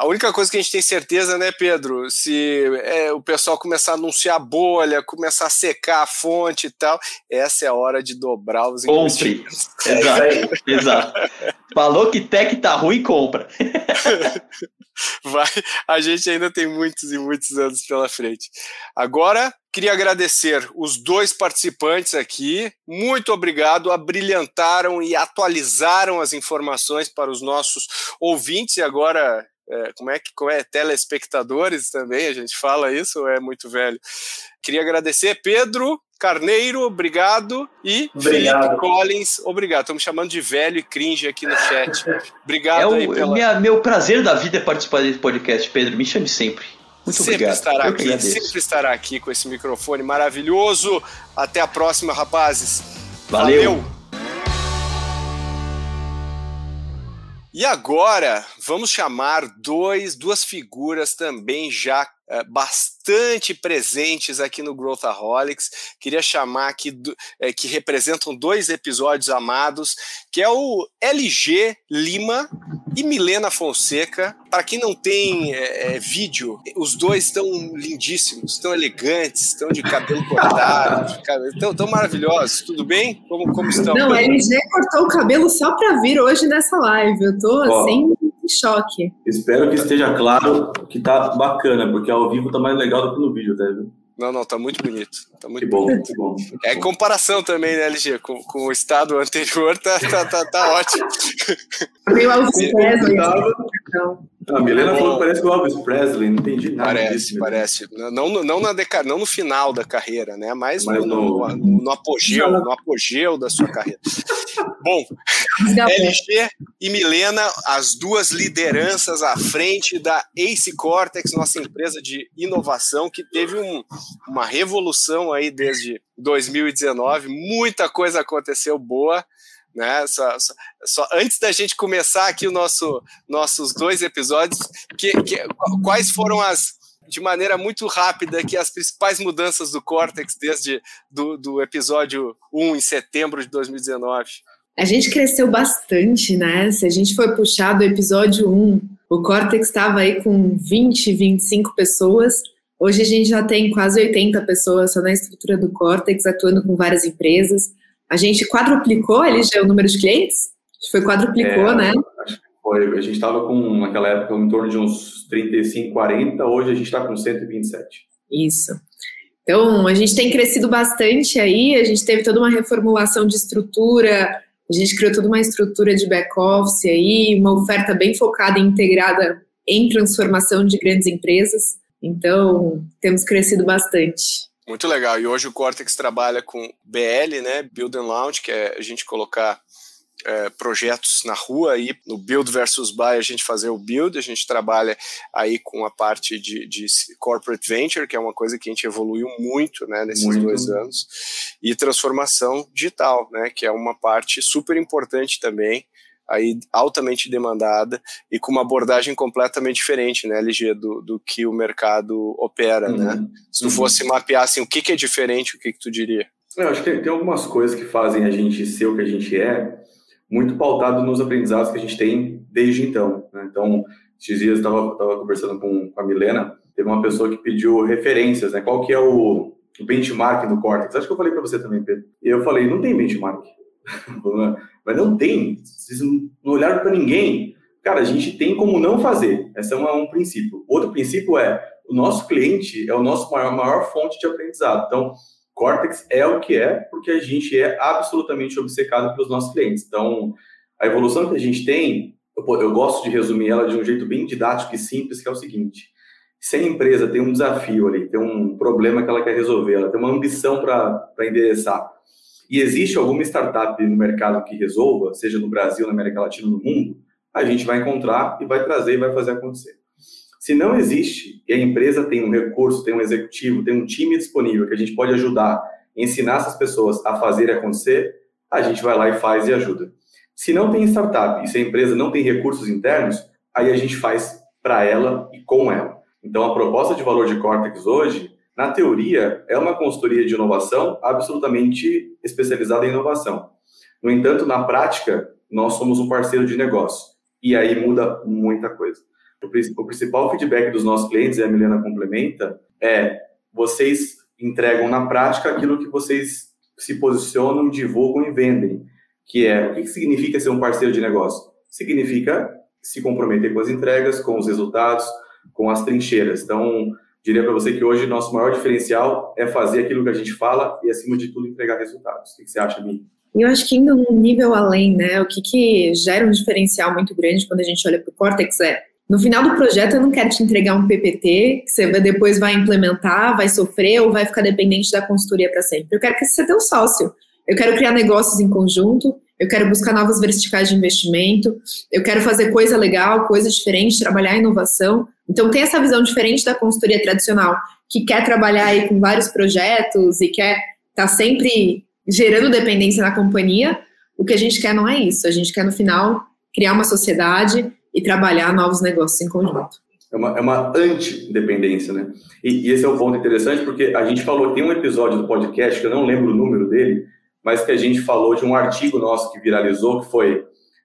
a única coisa que a gente tem certeza, né, Pedro, se é, o pessoal começar a anunciar bolha, começar a secar a fonte e tal, essa é a hora de dobrar os Compre. Exato. Exato. Falou que tech tá ruim, compra. Vai, a gente ainda tem muitos e muitos anos pela frente. Agora, queria agradecer os dois participantes aqui. Muito obrigado, abrilhantaram e atualizaram as informações para os nossos ouvintes e agora é, como é que como é telespectadores também a gente fala isso é muito velho queria agradecer Pedro Carneiro, obrigado. E obrigado. Felipe Collins, obrigado. Estamos chamando de velho e cringe aqui no chat. Obrigado é o, aí pela... minha, meu prazer da vida é participar desse podcast, Pedro. Me chame sempre. Muito sempre obrigado. Estará aqui, sempre estará aqui com esse microfone maravilhoso. Até a próxima, rapazes. Valeu. Valeu. E agora vamos chamar dois, duas figuras também já é, bastante presentes aqui no Growthaholics. Queria chamar aqui do, é, que representam dois episódios amados, que é o LG Lima e Milena Fonseca. Para quem não tem é, vídeo, os dois estão lindíssimos, estão elegantes, estão de cabelo cortado, estão tão maravilhosos. Tudo bem? Como, como estão? Não, a LG cortou o cabelo só para vir hoje nessa live. Eu tô assim choque. Espero que esteja claro que tá bacana, porque ao vivo tá mais legal do que no vídeo, tá vendo? Não, não, tá muito bonito. Tá muito que bom, bonito. que bom. É comparação também, né, LG? Com, com o estado anterior, tá, tá, tá, tá ótimo. Meio Elvis Presley. A Milena falou que parece o Elvis Presley, não entendi nada. Parece, disso, parece. Não, não, na deca... não no final da carreira, né? Mas, Mas no, no, no, apogeu, no apogeu da sua carreira. Bom, LG e Milena, as duas lideranças à frente da Ace Cortex, nossa empresa de inovação, que teve um, uma revolução aí desde 2019. Muita coisa aconteceu boa né? Só, só, só, antes da gente começar aqui o nosso nossos dois episódios, que, que, quais foram as de maneira muito rápida que as principais mudanças do Cortex desde do, do episódio 1 em setembro de 2019? A gente cresceu bastante, né? Se a gente for puxar do episódio 1 O Cortex estava aí com 20, 25 pessoas. Hoje a gente já tem quase 80 pessoas só na estrutura do Cortex, atuando com várias empresas. A gente quadruplicou ali já o número de clientes? Foi quadruplicou, é, né? Acho que foi. A gente estava com, naquela época, em torno de uns 35, 40. Hoje a gente está com 127. Isso. Então, a gente tem crescido bastante aí, a gente teve toda uma reformulação de estrutura, a gente criou toda uma estrutura de back-office aí, uma oferta bem focada e integrada em transformação de grandes empresas. Então, temos crescido bastante. Muito legal. E hoje o Cortex trabalha com BL, né? Build and Launch, que é a gente colocar é, projetos na rua aí no build versus buy a gente fazer o build a gente trabalha aí com a parte de, de corporate venture que é uma coisa que a gente evoluiu muito né nesses muito. dois anos e transformação digital né que é uma parte super importante também aí altamente demandada e com uma abordagem completamente diferente, né, LG, do, do que o mercado opera, né? uhum. né? Se tu uhum. fosse mapear assim, o que, que é diferente, o que, que tu diria? Eu acho que tem, tem algumas coisas que fazem a gente ser o que a gente é, muito pautado nos aprendizados que a gente tem desde então. Né? Então, esses dias eu estava conversando com, com, a Milena, teve uma pessoa que pediu referências, né? Qual que é o, o benchmark do Cortex? Acho que eu falei para você também, Pedro. E eu falei, não tem benchmark. Mas não tem. Vocês não olharam para ninguém. Cara, a gente tem como não fazer. Esse é um, princípio. Outro princípio é, o nosso cliente é o nosso maior, maior fonte de aprendizado. Então, Cortex é o que é, porque a gente é absolutamente obcecado pelos nossos clientes. Então, a evolução que a gente tem, eu, eu gosto de resumir ela de um jeito bem didático e simples, que é o seguinte: se a empresa tem um desafio ali, tem um problema que ela quer resolver, ela tem uma ambição para endereçar, e existe alguma startup no mercado que resolva, seja no Brasil, na América Latina, no mundo, a gente vai encontrar e vai trazer e vai fazer acontecer. Se não existe e a empresa tem um recurso, tem um executivo, tem um time disponível que a gente pode ajudar, ensinar essas pessoas a fazer acontecer, a gente vai lá e faz e ajuda. Se não tem startup e se a empresa não tem recursos internos, aí a gente faz para ela e com ela. Então, a proposta de valor de Cortex hoje, na teoria, é uma consultoria de inovação absolutamente especializada em inovação. No entanto, na prática, nós somos um parceiro de negócio. E aí muda muita coisa. O, principal feedback dos nossos clientes, e a Milena complementa, é vocês entregam na prática aquilo que vocês se posicionam, divulgam e vendem. Que é, o que significa ser um parceiro de negócio? Significa se comprometer com as entregas, com os resultados, com as trincheiras. Então, diria para você que hoje nosso maior diferencial é fazer aquilo que a gente fala e, acima de tudo, entregar resultados. O que você acha, Mi? Eu acho que indo um nível além, né? O que, que gera um diferencial muito grande quando a gente olha para o Cortex é no final do projeto, eu não quero te entregar um PPT que você depois vai implementar, vai sofrer ou vai ficar dependente da consultoria para sempre. Eu quero que você seja teu sócio. Eu quero criar negócios em conjunto, eu quero buscar novas verticais de investimento, eu quero fazer coisa legal, coisa diferente, trabalhar inovação. Então, tem essa visão diferente da consultoria tradicional, que quer trabalhar aí com vários projetos e quer estar tá sempre gerando dependência na companhia. O que a gente quer não é isso. A gente quer, no final, criar uma sociedade e trabalhar novos negócios em conjunto. É uma, é uma antidependência, né? E, e, esse é um ponto interessante, porque a gente falou, tem um episódio do podcast, que eu não lembro o número dele, mas que a gente falou de um artigo nosso que viralizou, que foi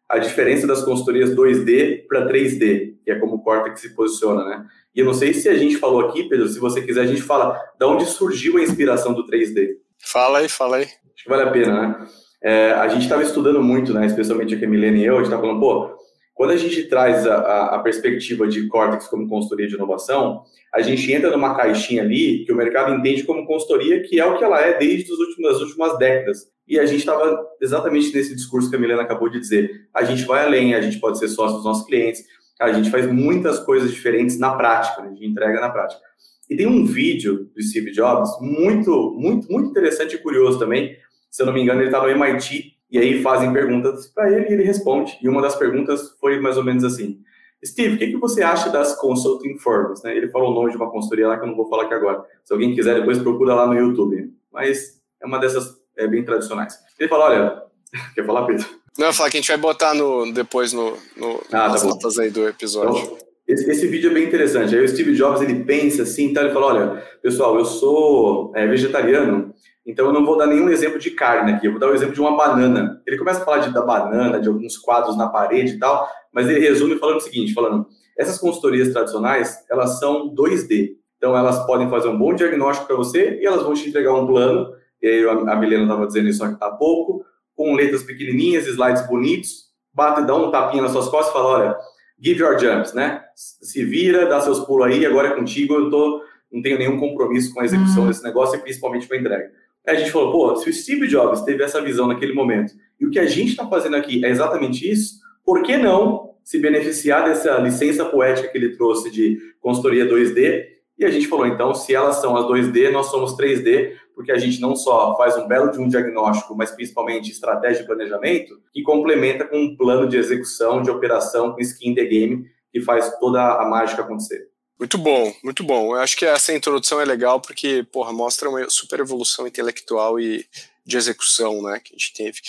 a diferença das consultorias 2D para 3D, que é como o Cortex se posiciona, né? E eu não sei se a gente falou aqui, Pedro, se você quiser, a gente fala de onde surgiu a inspiração do 3D. Fala aí, fala aí. Acho que vale a pena, né? É, a gente estava estudando muito, né? Especialmente aqui a Milene e eu, a gente estava falando, pô, quando a gente traz a, a, perspectiva de Cortex como consultoria de inovação, a gente entra numa caixinha ali que o mercado entende como consultoria, que é o que ela é desde os últimos, as últimas décadas. E a gente estava exatamente nesse discurso que a Milena acabou de dizer. A gente vai além, a gente pode ser sócio dos nossos clientes, a gente faz muitas coisas diferentes na prática, né? a gente entrega na prática. E tem um vídeo do Steve Jobs muito, muito, muito interessante e curioso também. Se eu não me engano, ele está no MIT e aí fazem perguntas para ele e ele responde. E uma das perguntas foi mais ou menos assim: Steve, o que, que você acha das consulting firms? Né? Ele falou o nome de uma consultoria lá que eu não vou falar aqui agora. Se alguém quiser, depois procura lá no YouTube. Mas é uma dessas é, bem tradicionais. Ele fala: olha, quer falar, Pedro? Não, eu falar que a gente vai botar no, depois no, no, ah, nas tá notas aí do episódio. Então, esse, esse, vídeo é bem interessante. Aí o Steve Jobs ele pensa assim, então ele fala: olha, pessoal, eu sou é, vegetariano então eu não vou dar nenhum exemplo de carne aqui, eu vou dar o um exemplo de uma banana. Ele começa a falar de, da banana, de alguns quadros na parede e tal, mas ele resume falando o seguinte, falando, Essas consultorias tradicionais, elas são 2D. Então, elas podem fazer um bom diagnóstico para você e elas vão te entregar um plano. E aí, a Milena estava dizendo isso há pouco, com letras pequenininhas, slides bonitos, bate, dá um tapinha nas suas costas e fala, olha, give your jumps, né? Se vira, dá seus pulos aí, agora é contigo, eu tô, não tenho nenhum compromisso com a execução uhum. desse negócio e principalmente com a entrega. Aí a gente falou, pô, se o Steve Jobs teve essa visão naquele momento e o que a gente está fazendo aqui é exatamente isso, por que não se beneficiar dessa licença poética que ele trouxe de consultoria 2D? E a gente falou, então, se elas são as 2D, nós somos 3D, porque a gente não só faz um belo de um diagnóstico, mas principalmente estratégia de planejamento, que complementa com um plano de execução, de operação, com skin the game, que faz toda a mágica acontecer. Muito bom, muito bom. Eu acho que essa introdução é legal porque, porra, mostra uma super evolução intelectual e de execução, né, que a gente teve.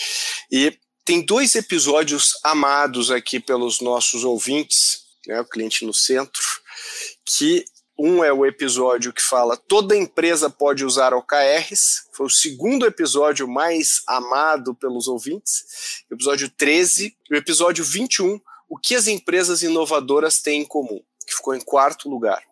E tem dois episódios amados aqui pelos nossos ouvintes, né, o cliente no centro, que um é o episódio que fala toda empresa pode usar OKRs, foi o segundo episódio mais amado pelos ouvintes, episódio 13, e o episódio 21, o que as empresas inovadoras têm em comum, que ficou em quarto lugar.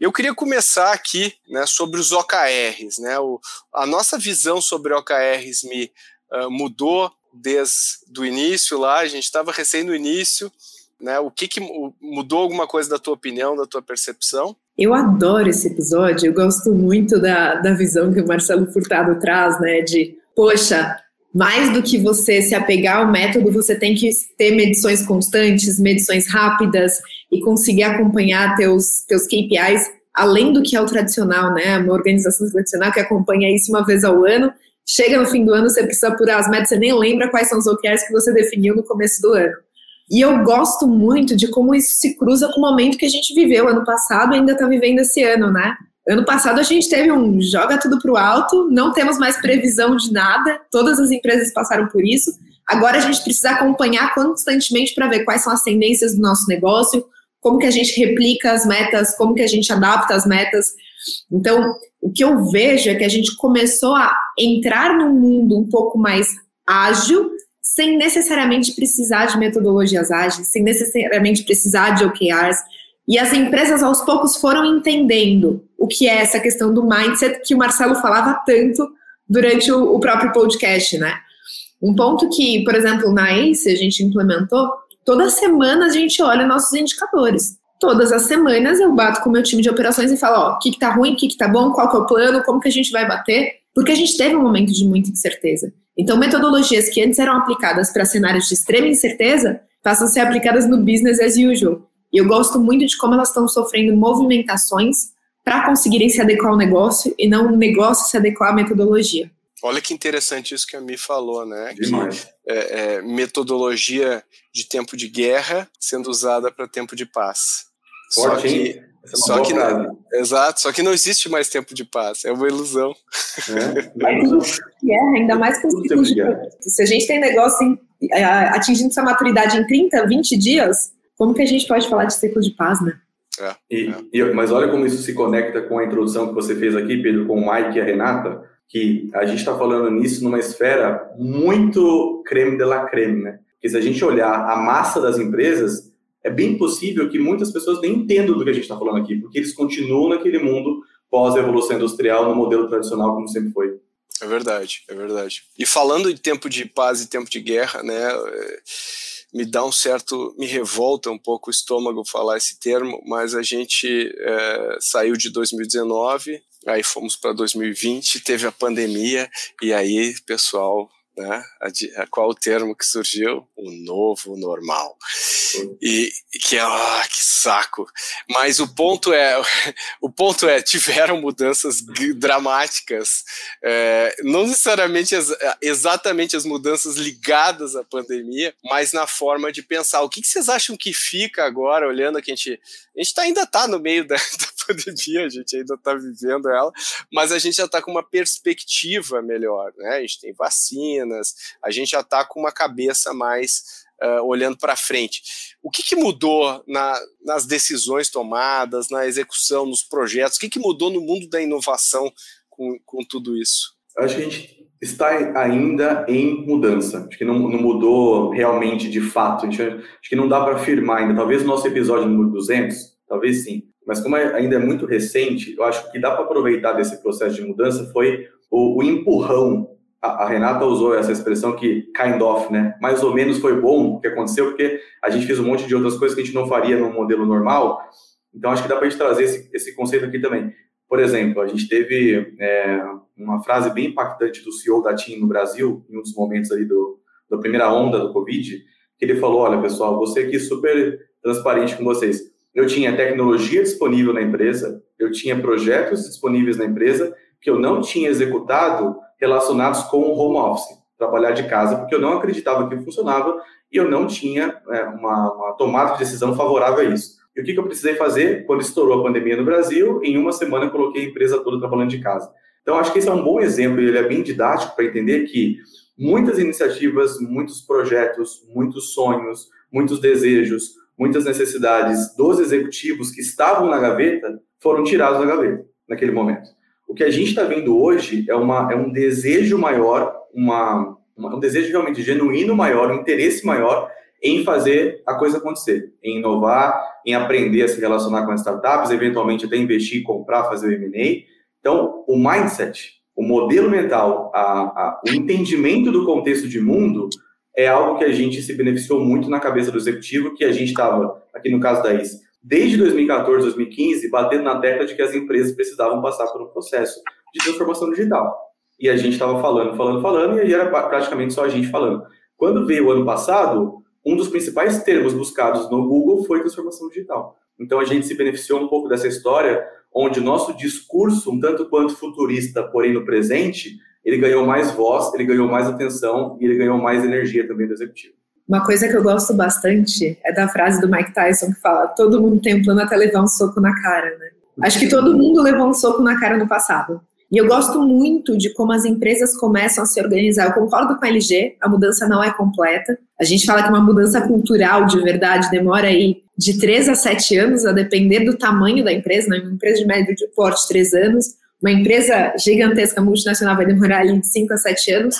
Eu queria começar aqui né, sobre os OKRs. Né, o, a nossa visão sobre OKRs me uh, mudou desde o início lá, a gente estava recém no início, né? O que, que mudou alguma coisa da tua opinião, da tua percepção? Eu adoro esse episódio, eu gosto muito da, da visão que o Marcelo Furtado traz, né? De, poxa, mais do que você se apegar ao método, você tem que ter medições constantes, medições rápidas e conseguir acompanhar teus, teus KPIs, além do que é o tradicional, né? Uma organização tradicional que acompanha isso uma vez ao ano. Chega no fim do ano, você precisa apurar as metas, você nem lembra quais são os OKRs que você definiu no começo do ano. E eu gosto muito de como isso se cruza com o momento que a gente viveu ano passado e ainda está vivendo esse ano, né? Ano passado a gente teve um joga tudo para o alto, não temos mais previsão de nada, todas as empresas passaram por isso. Agora a gente precisa acompanhar constantemente para ver quais são as tendências do nosso negócio, como que a gente replica as metas, como que a gente adapta as metas. Então, o que eu vejo é que a gente começou a entrar num mundo um pouco mais ágil, sem necessariamente precisar de metodologias ágeis, sem necessariamente precisar de OKRs. E as empresas aos poucos foram entendendo o que é essa questão do mindset que o Marcelo falava tanto durante o, o próprio podcast, né? Um ponto que, por exemplo, na ACE a gente implementou, toda semana a gente olha nossos indicadores. Todas as semanas eu bato com o meu time de operações e falo, ó, o que, que tá ruim, o que, que tá bom, qual que é o plano, como que a gente vai bater, porque a gente teve um momento de muita incerteza. Então, metodologias que antes eram aplicadas para cenários de extrema incerteza passam a ser aplicadas no business as usual. E eu gosto muito de como elas estão sofrendo movimentações para conseguirem se adequar ao negócio e não o negócio se adequar à metodologia. Olha que interessante isso que a Mi falou, né? Demais. Que é, é, metodologia de tempo de guerra sendo usada para tempo de paz. Forte, Só que é só que não, exato, só que não existe mais tempo de paz, é uma ilusão. É, é ainda mais com ciclos de Se a gente tem negócio em, é, atingindo essa maturidade em 30, 20 dias, como que a gente pode falar de ciclo de paz, né? É, e, é. E, mas olha como isso se conecta com a introdução que você fez aqui, Pedro, com o Mike e a Renata, que a gente está falando nisso numa esfera muito creme de la creme, né? Porque se a gente olhar a massa das empresas, é bem possível que muitas pessoas nem entendam do que a gente está falando aqui, porque eles continuam naquele mundo pós-evolução industrial, no modelo tradicional, como sempre foi. É verdade, é verdade. E falando de tempo de paz e tempo de guerra, né, é, me dá um certo, me revolta um pouco o estômago falar esse termo, mas a gente é, saiu de 2019, aí fomos para 2020, teve a pandemia, e aí, pessoal, né? A, a, qual o termo que surgiu? O novo normal. E que é, ah, que saco. Mas o ponto é, o ponto é, tiveram mudanças dramáticas, é, não necessariamente as, exatamente as mudanças ligadas à pandemia, mas na forma de pensar. O que, que vocês acham que fica agora, olhando que a gente, a gente tá, ainda está no meio da, da pandemia, a gente ainda está vivendo ela, mas a gente já está com uma perspectiva melhor, né? A gente tem vacinas, a gente já está com uma cabeça mais uh, olhando para frente. O que, que mudou na, nas decisões tomadas, na execução, nos projetos? O que, que mudou no mundo da inovação com, com tudo isso? Acho que a gente está ainda em mudança. Acho que não, não mudou realmente de fato. Gente, acho que não dá para afirmar ainda. Talvez o nosso episódio número 200, talvez sim. Mas como é, ainda é muito recente, eu acho que dá para aproveitar desse processo de mudança foi o, o empurrão. A, a, Renata usou essa expressão que kind of, né? Mais ou menos foi bom o que aconteceu, porque a gente fez um monte de outras coisas que a gente não faria no modelo normal. Então acho que dá para a gente trazer esse, esse conceito aqui também. Por exemplo, a gente teve é, uma frase bem impactante do CEO da TIM no Brasil, em um dos momentos ali do, da primeira onda do Covid, que ele falou, olha, pessoal, você aqui super transparente com vocês. Eu tinha tecnologia disponível na empresa, eu tinha projetos disponíveis na empresa que eu não tinha executado relacionados com o home office, trabalhar de casa, porque eu não acreditava que funcionava e eu não tinha é, uma, uma tomada de decisão favorável a isso. E o que, que eu precisei fazer quando estourou a pandemia no Brasil? Em uma semana eu coloquei a empresa toda trabalhando de casa. Então, acho que esse é um bom exemplo e ele é bem didático para entender que muitas iniciativas, muitos projetos, muitos sonhos, muitos desejos, muitas necessidades dos executivos que estavam na gaveta foram tirados da gaveta naquele momento. O que a gente está vendo hoje é, uma, é um desejo maior, uma, uma, um desejo realmente genuíno maior, um interesse maior em fazer a coisa acontecer, em inovar, em aprender a se relacionar com as startups, eventualmente até investir, comprar, fazer o M&A. Então, o mindset, o modelo mental, a, a, o entendimento do contexto de mundo é algo que a gente se beneficiou muito na cabeça do executivo, que a gente estava, aqui no caso da IS, desde 2014, 2015, batendo na tecla de que as empresas precisavam passar por um processo de transformação digital. E a gente estava falando, falando, falando, e era praticamente só a gente falando. Quando veio o ano passado, um dos principais termos buscados no Google foi transformação digital. Então a gente se beneficiou um pouco dessa história, onde o nosso discurso, um tanto quanto futurista, porém no presente, ele ganhou mais voz, ele ganhou mais atenção e ele ganhou mais energia também do executivo. Uma coisa que eu gosto bastante é da frase do Mike Tyson que fala: todo mundo tem um plano até levar um soco na cara, né? Acho que todo mundo levou um soco na cara no passado. E eu gosto muito de como as empresas começam a se organizar. Eu concordo com a LG, a mudança não é completa. A gente fala que uma mudança cultural de verdade demora aí de 3 a 7 anos, a depender do tamanho da empresa. Né? Uma empresa de médio de porte, 3 anos. Uma empresa gigantesca multinacional vai demorar ali de 5 a 7 anos.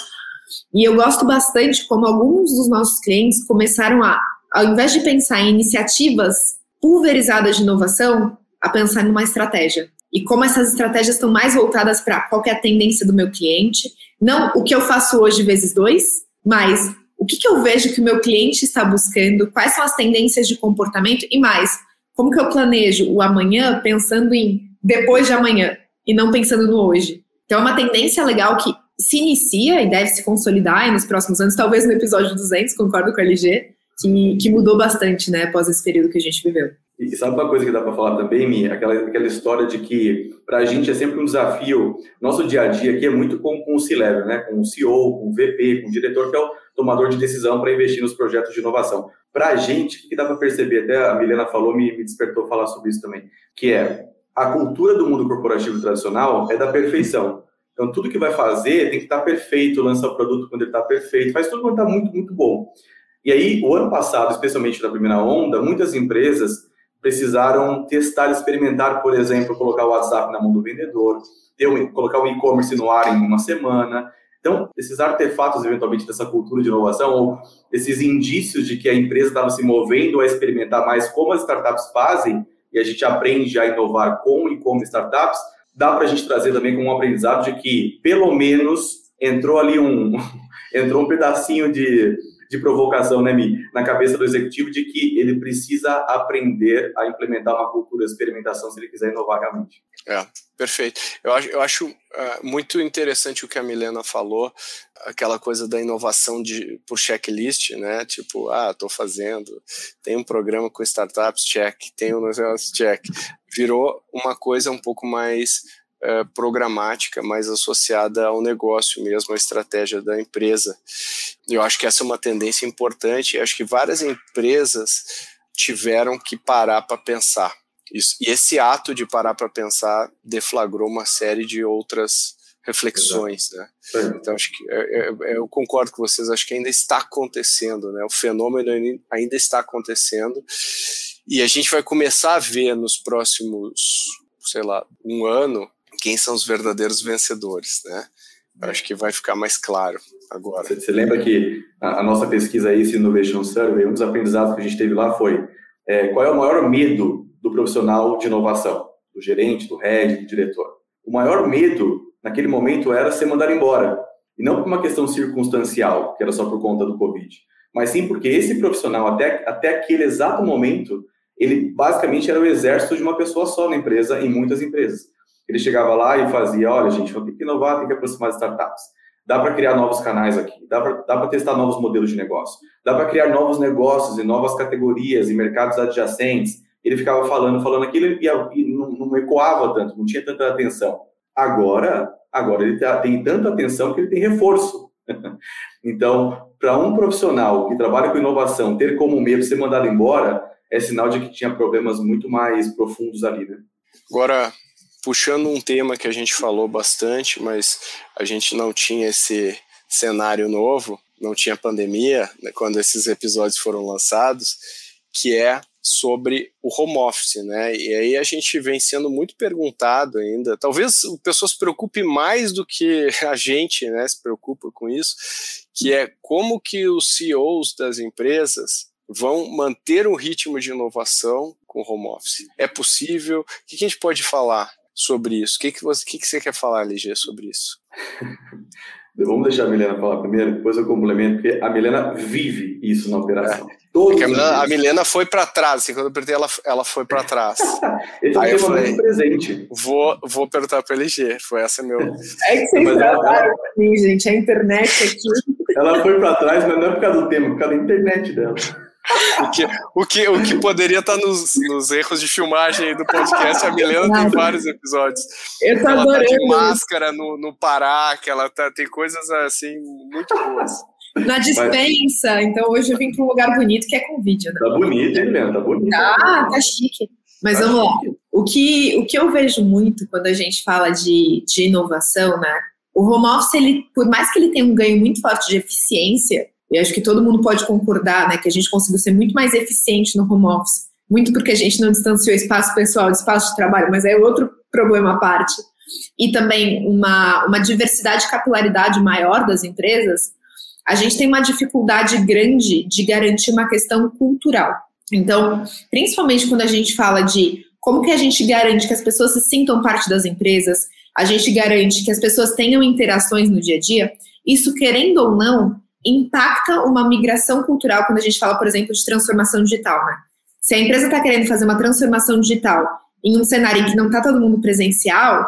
E eu gosto bastante como alguns dos nossos clientes começaram a, ao invés de pensar em iniciativas pulverizadas de inovação, a pensar numa estratégia e como essas estratégias estão mais voltadas para qual é a tendência do meu cliente, não o que eu faço hoje vezes dois, mas o que, que eu vejo que o meu cliente está buscando, quais são as tendências de comportamento e mais, como que eu planejo o amanhã pensando em depois de amanhã e não pensando no hoje. Então é uma tendência legal que se inicia e deve se consolidar nos próximos anos, talvez no episódio 200, concordo com a LG, que, que mudou bastante, né, após esse período que a gente viveu. E sabe uma coisa que dá para falar também, Mi? Aquela, aquela história de que para a gente é sempre um desafio. Nosso dia a dia aqui é muito com, com o C-Level, né? com o CEO, com o VP, com o diretor, que é o tomador de decisão para investir nos projetos de inovação. Para a gente, o que dá para perceber? Até a Milena falou, me, me despertou falar sobre isso também, que é a cultura do mundo corporativo tradicional é da perfeição. Então, tudo que vai fazer tem que estar perfeito, lança o produto quando ele está perfeito, faz tudo quando está muito, muito bom. E aí, o ano passado, especialmente na primeira onda, muitas empresas precisaram testar, experimentar, por exemplo, colocar o WhatsApp na mão do vendedor, um, colocar o e-commerce no ar em uma semana. Então, esses artefatos, eventualmente, dessa cultura de inovação, ou esses indícios de que a empresa estava se movendo a experimentar mais como as startups fazem, e a gente aprende a inovar com e como startups, dá para a gente trazer também como um aprendizado de que, pelo menos, entrou ali um, entrou um pedacinho de, de provocação, né, Mi, na cabeça do executivo de que ele precisa aprender a implementar uma cultura de experimentação se ele quiser inovar realmente. É, perfeito. Eu acho, eu acho uh, muito interessante o que a Milena falou, aquela coisa da inovação de, por checklist, né? Tipo, ah, estou fazendo, tem um programa com startups, check, tem um negócio, check. Virou uma coisa um pouco mais é, programática, mais associada ao negócio mesmo, à estratégia da empresa. Eu acho que essa é uma tendência importante. Eu acho que várias empresas tiveram que parar para pensar. Isso, e esse ato de parar para pensar deflagrou uma série de outras reflexões, né? Então acho que é, é, eu concordo com vocês. Acho que ainda está acontecendo, né? O fenômeno ainda está acontecendo e a gente vai começar a ver nos próximos, sei lá, um ano quem são os verdadeiros vencedores, né? Acho que vai ficar mais claro agora. Você, você lembra que a, a, nossa pesquisa aí, esse Innovation Survey, um dos aprendizados que a gente teve lá foi é, qual é o maior medo do profissional de inovação, do gerente, do head, do diretor? O maior medo naquele momento era ser mandado embora. E não por uma questão circunstancial, que era só por conta do Covid, mas sim porque esse profissional, até, até aquele exato momento, ele basicamente era o exército de uma pessoa só na empresa, em muitas empresas. Ele chegava lá e fazia: olha, gente, ter que inovar, tem que aproximar as startups. Dá para criar novos canais aqui, dá para testar novos modelos de negócio, dá para criar novos negócios e novas categorias e mercados adjacentes. Ele ficava falando, falando aquilo e, e não, não ecoava tanto, não tinha tanta atenção. Agora, agora ele tá, tem tanta atenção que ele tem reforço. então, para um profissional que trabalha com inovação ter como medo ser mandado embora, é sinal de que tinha problemas muito mais profundos ali, né? Agora, puxando um tema que a gente falou bastante, mas a gente não tinha esse cenário novo, não tinha pandemia né, quando esses episódios foram lançados, que é sobre o home office, né? E aí a gente vem sendo muito perguntado ainda. Talvez o pessoal se preocupe mais do que a gente, né, se preocupa com isso, que é como que os CEOs das empresas vão manter um ritmo de inovação com home office. É possível? O que a gente pode falar sobre isso? O que, que, você, que, que você quer falar, LG, sobre isso? Vamos deixar a Milena falar primeiro, depois eu complemento, porque a Milena vive isso na operação. É. Todos a, Milena, a Milena foi para trás, assim, quando eu perguntei, ela, ela foi para trás. Esse Aí é eu falei, presente. Vou, vou perguntar para LG, foi essa meu. É que vocês trabalham ela... gente, a internet aqui. Ela foi para trás, mas não é por causa do tema, é por causa da internet dela. O que, o que, o que poderia estar nos, nos erros de filmagem do podcast, a Milena tem vários episódios. Eu tô ela adorando. tá de máscara no, no Pará, que ela tá, tem coisas assim muito boas. Na dispensa, Mas... então hoje eu vim para um lugar bonito que é com vídeo. Né? Tá bonito, hein, Milena? Tá bonito. Tá, tá chique. Mas tá vamos lá. O que, o que eu vejo muito quando a gente fala de, de inovação, né? O home office, ele, por mais que ele tenha um ganho muito forte de eficiência, e acho que todo mundo pode concordar, né, que a gente conseguiu ser muito mais eficiente no home office, muito porque a gente não distanciou espaço pessoal de espaço de trabalho, mas é outro problema à parte. E também uma, uma diversidade e capilaridade maior das empresas, a gente tem uma dificuldade grande de garantir uma questão cultural. Então, principalmente quando a gente fala de como que a gente garante que as pessoas se sintam parte das empresas, a gente garante que as pessoas tenham interações no dia a dia, isso, querendo ou não, impacta uma migração cultural quando a gente fala, por exemplo, de transformação digital, né? Se a empresa está querendo fazer uma transformação digital em um cenário em que não está todo mundo presencial,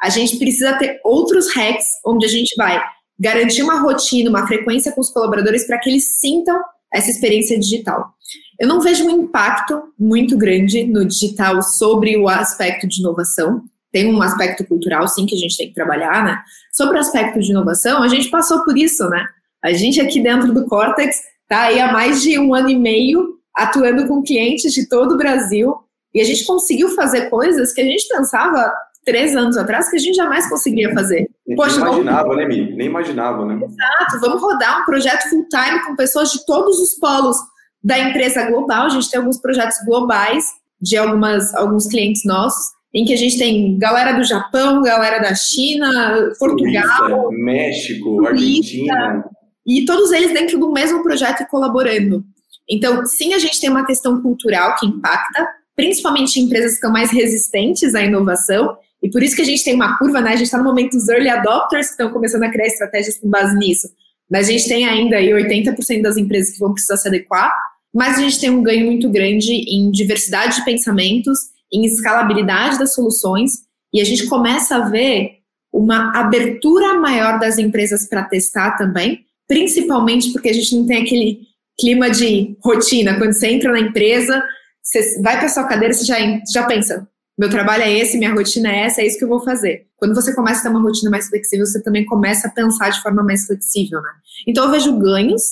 a gente precisa ter outros hacks onde a gente vai garantir uma rotina, uma frequência com os colaboradores para que eles sintam essa experiência digital. Eu não vejo um impacto muito grande no digital sobre o aspecto de inovação. Tem um aspecto cultural, sim, que a gente tem que trabalhar, né? Sobre o aspecto de inovação, a gente passou por isso, né? A gente aqui dentro do Cortex está aí há mais de um ano e meio atuando com clientes de todo o Brasil e a gente conseguiu fazer coisas que a gente pensava três anos atrás que a gente jamais conseguiria fazer. Nem Poxa, imaginava, vamos... né, Mi? Nem imaginava, né? Exato. Vamos rodar um projeto full time com pessoas de todos os polos da empresa global. A gente tem alguns projetos globais de algumas, alguns clientes nossos em que a gente tem galera do Japão, galera da China, Portugal, Suíça, México, Argentina. E todos eles dentro do mesmo projeto e colaborando. Então, sim, a gente tem uma questão cultural que impacta, principalmente em empresas que estão mais resistentes à inovação, e por isso que a gente tem uma curva, né? A gente está no momento dos early adopters que estão começando a criar estratégias com base nisso. Mas a gente tem ainda aí 80% das empresas que vão precisar se adequar, mas a gente tem um ganho muito grande em diversidade de pensamentos, em escalabilidade das soluções, e a gente começa a ver uma abertura maior das empresas para testar também, principalmente porque a gente não tem aquele clima de rotina. Quando você entra na empresa, você vai para sua cadeira, você já, já pensa: meu trabalho é esse, minha rotina é essa, é isso que eu vou fazer. Quando você começa a ter uma rotina mais flexível, você também começa a pensar de forma mais flexível, né? Então eu vejo ganhos.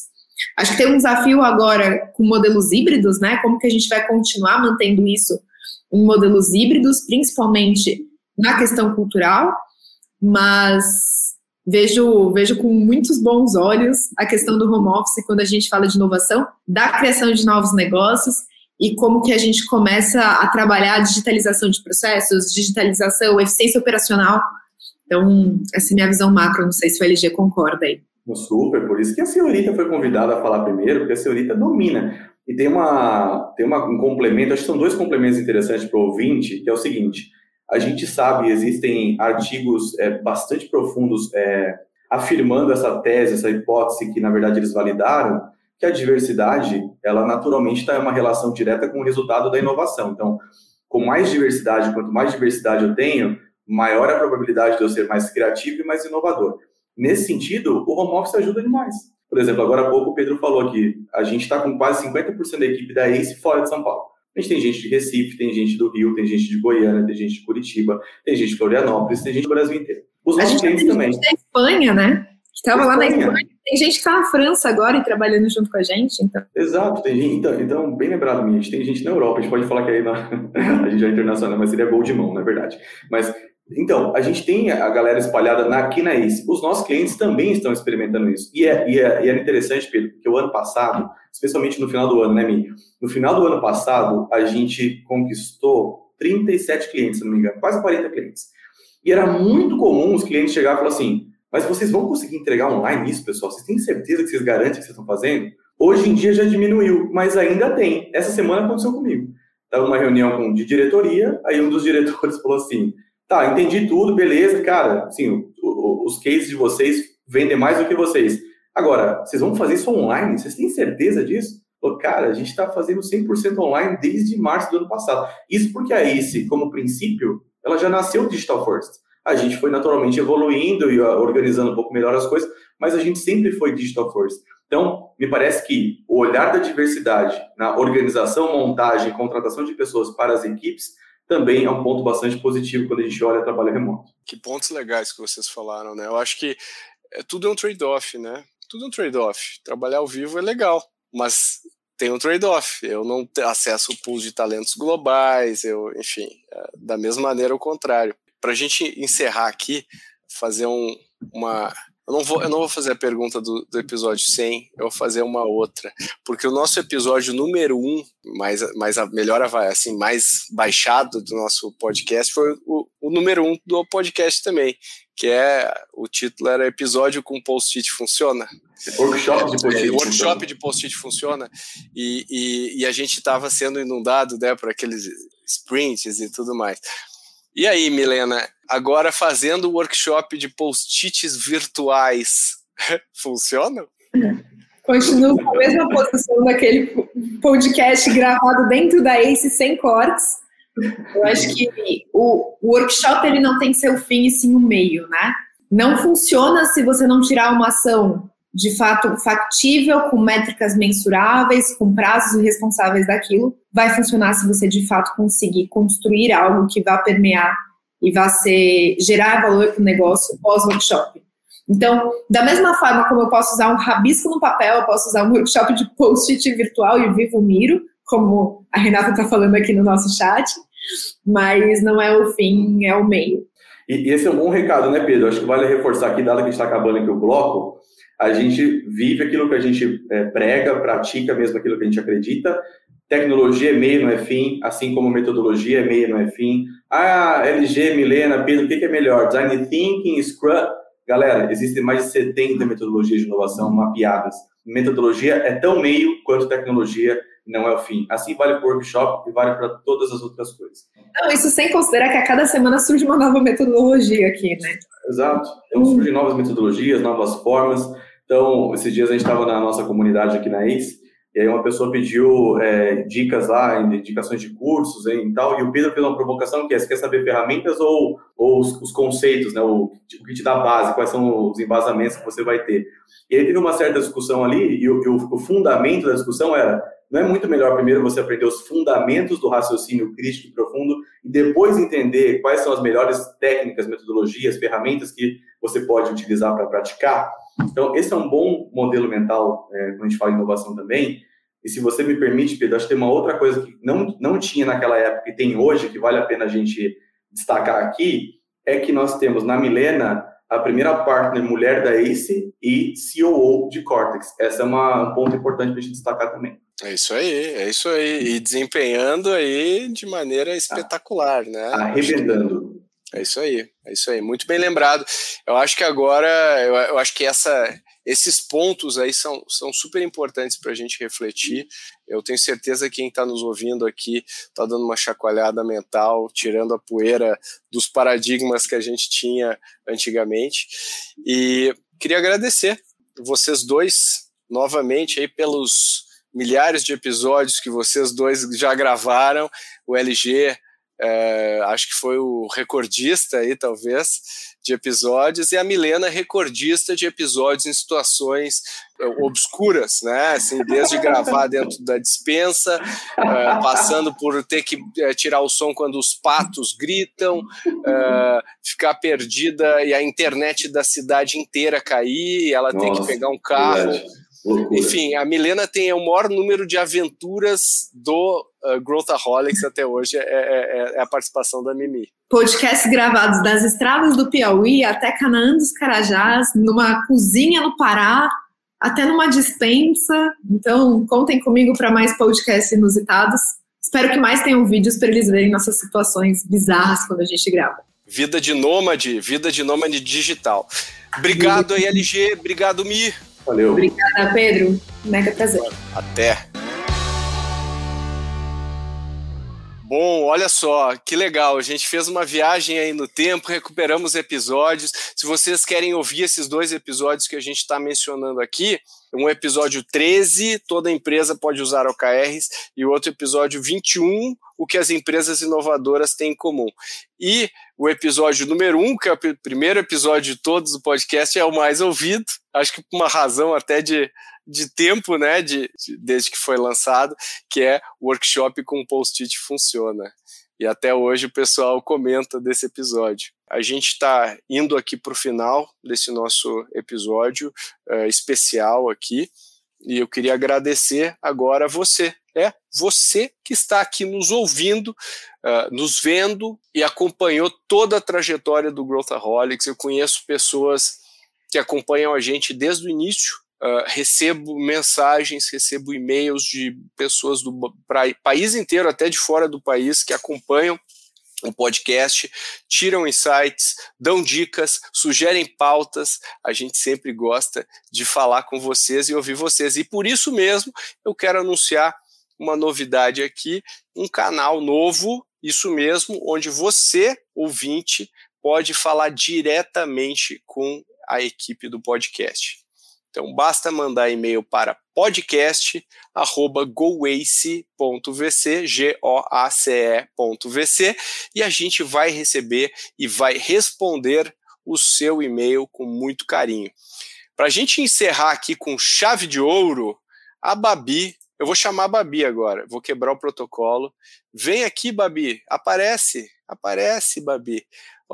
Acho que tem um desafio agora com modelos híbridos, né? Como que a gente vai continuar mantendo isso em modelos híbridos, principalmente na questão cultural, mas vejo, vejo com muitos bons olhos a questão do home office quando a gente fala de inovação, da criação de novos negócios e como que a gente começa a trabalhar a digitalização de processos, digitalização, eficiência operacional Então, essa é minha visão macro, não sei se o LG concorda aí. Super, por isso que a senhorita foi convidada a falar primeiro, porque a senhorita domina. E tem, uma, tem uma, um complemento, acho que são dois complementos interessantes para o ouvinte, que é o seguinte: a gente sabe, existem artigos é, bastante profundos é, afirmando essa tese, essa hipótese que, na verdade, eles validaram, que a diversidade, ela naturalmente está em uma relação direta com o resultado da inovação. Então, com mais diversidade, quanto mais diversidade eu tenho, maior a probabilidade de eu ser mais criativo e mais inovador. Nesse sentido, o home office ajuda demais. Por exemplo, agora há pouco o Pedro falou que a gente está com quase 50% da equipe da ACE fora de São Paulo. A gente tem gente de Recife, tem gente do Rio, tem gente de Goiânia, tem gente de Curitiba, tem gente de Florianópolis, tem gente do Brasil inteiro. Os nossos clientes também. da Espanha, né? Que estava lá na Espanha. Tem gente que está na França agora e trabalhando junto com a gente. Então. Exato, tem gente. Então, então, bem lembrado. A gente tem gente na Europa. A gente pode falar que aí na, a gente é internacional, mas seria gol de mão, na é verdade. Mas então, a gente tem a galera espalhada na, aqui na ACE. Os nossos clientes também estão experimentando isso. E é, e é, e interessante, Pedro, porque o ano passado, especialmente no final do ano, né, Mi? No final do ano passado, a gente conquistou 37 clientes, se não me engano, quase 40 clientes. E era muito comum os clientes chegarem e falar assim: mas vocês vão conseguir entregar online isso, pessoal? Vocês têm certeza que vocês garantem que vocês estão fazendo? Hoje em dia já diminuiu, mas ainda tem. Essa semana aconteceu comigo. Estava numa reunião de diretoria, aí um dos diretores falou assim: Tá, entendi tudo, beleza, cara. Sim, os cases de vocês vendem mais do que vocês. Agora, vocês vão fazer isso online? Vocês têm certeza disso? Cara, a gente está fazendo 100% online desde março do ano passado. Isso porque a ACE, como princípio, ela já nasceu digital first. A gente foi naturalmente evoluindo e organizando um pouco melhor as coisas, mas a gente sempre foi digital first. Então, me parece que o olhar da diversidade na organização, montagem, contratação de pessoas para as equipes também é um ponto bastante positivo quando a gente olha trabalho remoto. Que pontos legais que vocês falaram, né? Eu acho que é, tudo é um trade-off, né? Tudo é um trade-off. Trabalhar ao vivo é legal, mas tem um trade-off. Eu não acesso pools de talentos globais, eu, enfim, é, da mesma maneira o contrário. Para a gente encerrar aqui, fazer um, uma eu não vou, eu não vou fazer a pergunta do, do episódio 100, eu vou fazer uma outra. Porque o nosso episódio número 1, mais, mais a melhor assim, mais baixado do nosso podcast, foi o, o número 1 do podcast também. Que é o título era Episódio com Post-it Funciona. Workshop de post-it. É, workshop de post-it funciona. E, e, e a gente estava sendo inundado né, por aqueles sprints e tudo mais. E aí, Milena, agora fazendo o workshop de post-its virtuais, funciona? Continuo com a mesma posição daquele podcast gravado dentro da ACE sem cortes. Eu acho que o, workshop ele não tem o fim e sim o meio, né? Não funciona se você não tirar uma ação de fato factível, com métricas mensuráveis, com prazos responsáveis daquilo, vai funcionar se você de fato conseguir construir algo que vá permear e vá ser gerar valor para o negócio pós-workshop. Então, da mesma forma como eu posso usar um rabisco no papel, eu posso usar um workshop de post-it virtual e vivo miro, como a Renata está falando aqui no nosso chat, mas não é o fim, é o meio. E, esse é um bom recado, né, Pedro? Acho que vale reforçar aqui, dado que está acabando aqui o bloco, a gente vive aquilo que a gente é, prega, pratica mesmo aquilo que a gente acredita. Tecnologia é meio, não é fim, assim como metodologia é meio, não é fim. Ah, LG, Milena, Pedro, o que, é melhor? Design Thinking, Scrum? Galera, existem mais de 70 metodologias de inovação mapeadas. Metodologia é tão meio quanto tecnologia não é o fim. Assim vale para o workshop e vale para todas as outras coisas. Não, isso sem considerar que a cada semana surge uma nova metodologia aqui, né? Exato. Então surgem novas metodologias, novas formas. Então, esses dias a gente estava na nossa comunidade aqui na ACE, e aí uma pessoa pediu é, dicas lá, indicações de cursos e tal, e o Pedro fez uma provocação que é, você quer saber ferramentas ou, ou os, os conceitos, né, o, o, que te dá base, quais são os embasamentos que você vai ter. E aí teve uma certa discussão ali, e o, e o, o fundamento da discussão era, não é muito melhor primeiro você aprender os fundamentos do raciocínio crítico e profundo e depois entender quais são as melhores técnicas, metodologias, ferramentas que você pode utilizar para praticar? Então, esse é um bom modelo mental é, quando a gente fala em inovação também. E se você me permite, Pedro, acho que tem uma outra coisa que não, não tinha naquela época e tem hoje, que vale a pena a gente destacar aqui, é que nós temos na Milena a primeira partner mulher da ACE e COO de Cortex. Essa é uma, um ponto importante para a gente destacar também. É isso aí, é isso aí. E desempenhando aí de maneira espetacular, né? Arrebentando. É isso aí, é isso aí. Muito bem lembrado. Eu acho que agora, eu, eu acho que essa, esses pontos aí são, são super importantes para a gente refletir. Eu tenho certeza que quem está nos ouvindo aqui está dando uma chacoalhada mental, tirando a poeira dos paradigmas que a gente tinha antigamente. E queria agradecer vocês dois novamente aí pelos milhares de episódios que vocês dois já gravaram. O LG é, acho que foi o recordista aí, talvez, de episódios, e a Milena recordista de episódios em situações é, obscuras, né? Assim, desde gravar dentro da dispensa, é, passando por ter que é, tirar o som quando os patos gritam, é, ficar perdida e a internet da cidade inteira cair, ela Nossa, tem que pegar um carro. Verdade Loucura. Enfim, a Milena tem o maior número de aventuras do uh, Growthaholics até hoje, é, é, é, a participação da Mimi. Podcasts gravados das estradas do Piauí até Canaã dos Carajás, numa cozinha no Pará, até numa dispensa. Então, contem comigo para mais podcasts inusitados. Espero que mais tenham vídeos para eles verem nossas situações bizarras quando a gente grava. Vida de nômade, vida de nômade digital. Obrigado aí, LG. Obrigado, Mi. Valeu. Obrigada, Pedro. Mega prazer. Até. Bom, olha só, que legal. A gente fez uma viagem aí no tempo, recuperamos episódios. Se vocês querem ouvir esses dois episódios que a gente está mencionando aqui, um episódio 13, toda empresa pode usar OKRs, e o outro episódio 21, o que as empresas inovadoras têm em comum. E o episódio número 1, que é o primeiro episódio de todos do podcast, é o mais ouvido, acho que por uma razão até de, de tempo, né, de, de desde que foi lançado, que é o workshop com post-it funciona. E até hoje o pessoal comenta desse episódio. A gente está indo aqui para o final desse nosso episódio uh, especial aqui, e eu queria agradecer agora a você, é você que está aqui nos ouvindo, uh, nos vendo e acompanhou toda a trajetória do Growthaholics. Eu conheço pessoas que acompanham a gente desde o início, Uh, recebo mensagens, recebo e-mails de pessoas do pra, país inteiro, até de fora do país, que acompanham o podcast, tiram insights, dão dicas, sugerem pautas. A gente sempre gosta de falar com vocês e ouvir vocês. E por isso mesmo eu quero anunciar uma novidade aqui, um canal novo, isso mesmo, onde você, ouvinte, pode falar diretamente com a equipe do podcast. Então basta mandar e-mail para podcast@goace.vc, g o a c e.vc e a gente vai receber e vai responder o seu e-mail com muito carinho. Para a gente encerrar aqui com chave de ouro, a Babi, eu vou chamar a Babi agora, vou quebrar o protocolo. Vem aqui, Babi, aparece, aparece, Babi.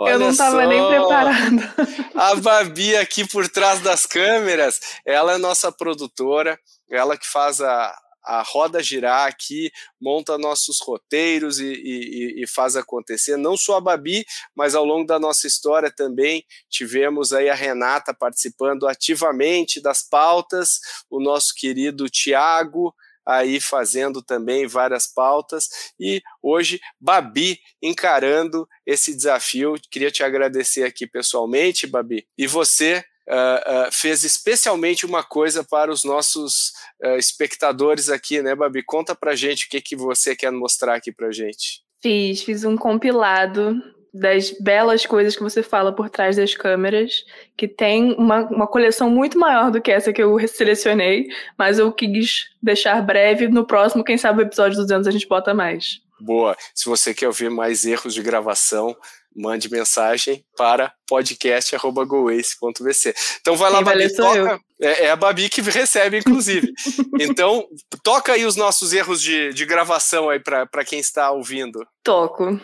Olha eu não estava nem preparada. A Babi aqui por trás das câmeras, ela é nossa produtora, ela que faz a, a roda girar aqui, monta nossos roteiros e, e, e, faz acontecer. Não só a Babi, mas ao longo da nossa história também tivemos aí a Renata participando ativamente das pautas, o nosso querido Tiago, aí fazendo também várias pautas e hoje Babi encarando esse desafio. Queria te agradecer aqui pessoalmente, Babi. E você Uh, uh, fez especialmente uma coisa para os nossos uh, espectadores aqui, né, Babi? Conta pra gente o que, que você quer mostrar aqui pra gente. Fiz, fiz um compilado das belas coisas que você fala por trás das câmeras, que tem uma, uma coleção muito maior do que essa que eu selecionei, mas eu quis deixar breve. No próximo, quem sabe, o episódio 200 a gente bota mais. Boa. Se você quer ouvir mais erros de gravação, mande mensagem para podcast.goace.vc. Então vai lá, Babi, toca. É, é, a Babi que recebe, inclusive. então, toca aí os nossos erros de, de gravação aí para quem está ouvindo. Toco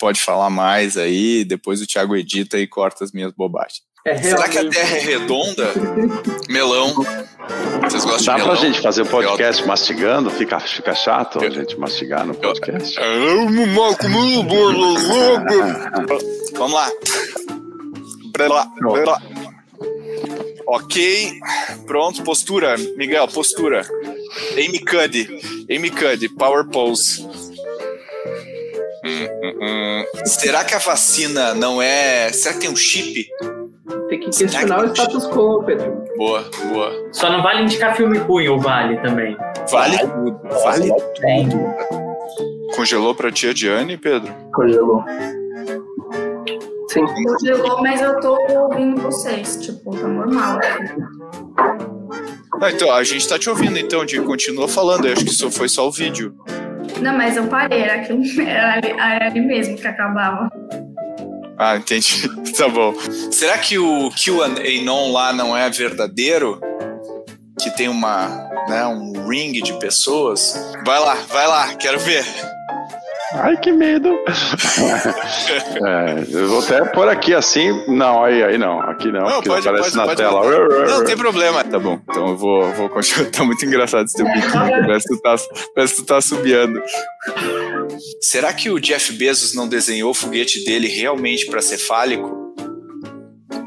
pode falar mais aí, depois o Thiago edita e corta as minhas bobagens. É Será que a Terra é redonda? melão. Vocês gostam Dá de melão? Dá pra gente fazer o um podcast mastigando? Fica, fica chato a gente mastigar no podcast? Vamos lá. Ok, pronto, postura, Miguel, postura. Amy Cuddy, Amy Cuddy, Power Pose. Hum, hum, hum. Será que a vacina não é. Será que tem um chip? Tem que questionar o status quo, Pedro. Boa, boa. Só não vale indicar filme ruim ou vale também? Vale tudo. Vale tudo. Congelou pra tia Diane, Pedro? Congelou. Sim. Congelou, mas eu tô ouvindo vocês. Tipo, tá normal. Ah, então, a gente tá te ouvindo, então, de continua falando. Eu acho que isso foi só o vídeo. Não, mas eu parei, era, aqui, era, ali, era ali mesmo que acabava. Ah, entendi. tá bom. Será que o QAnon lá não é verdadeiro? Que tem uma, né, um ring de pessoas? Vai lá, vai lá, quero ver. Ai, que medo. é, eu vou até pôr aqui assim. Não, aí, aí não. Aqui não, Não, porque pode, aparece pode, na pode tela. Não, não tem problema. Tá bom, então eu vou, vou continuar. Tá muito engraçado esse teu biquinho. Parece que tu tá, parece que tu tá subiando. Será que o Jeff Bezos não desenhou o foguete dele realmente para ser fálico?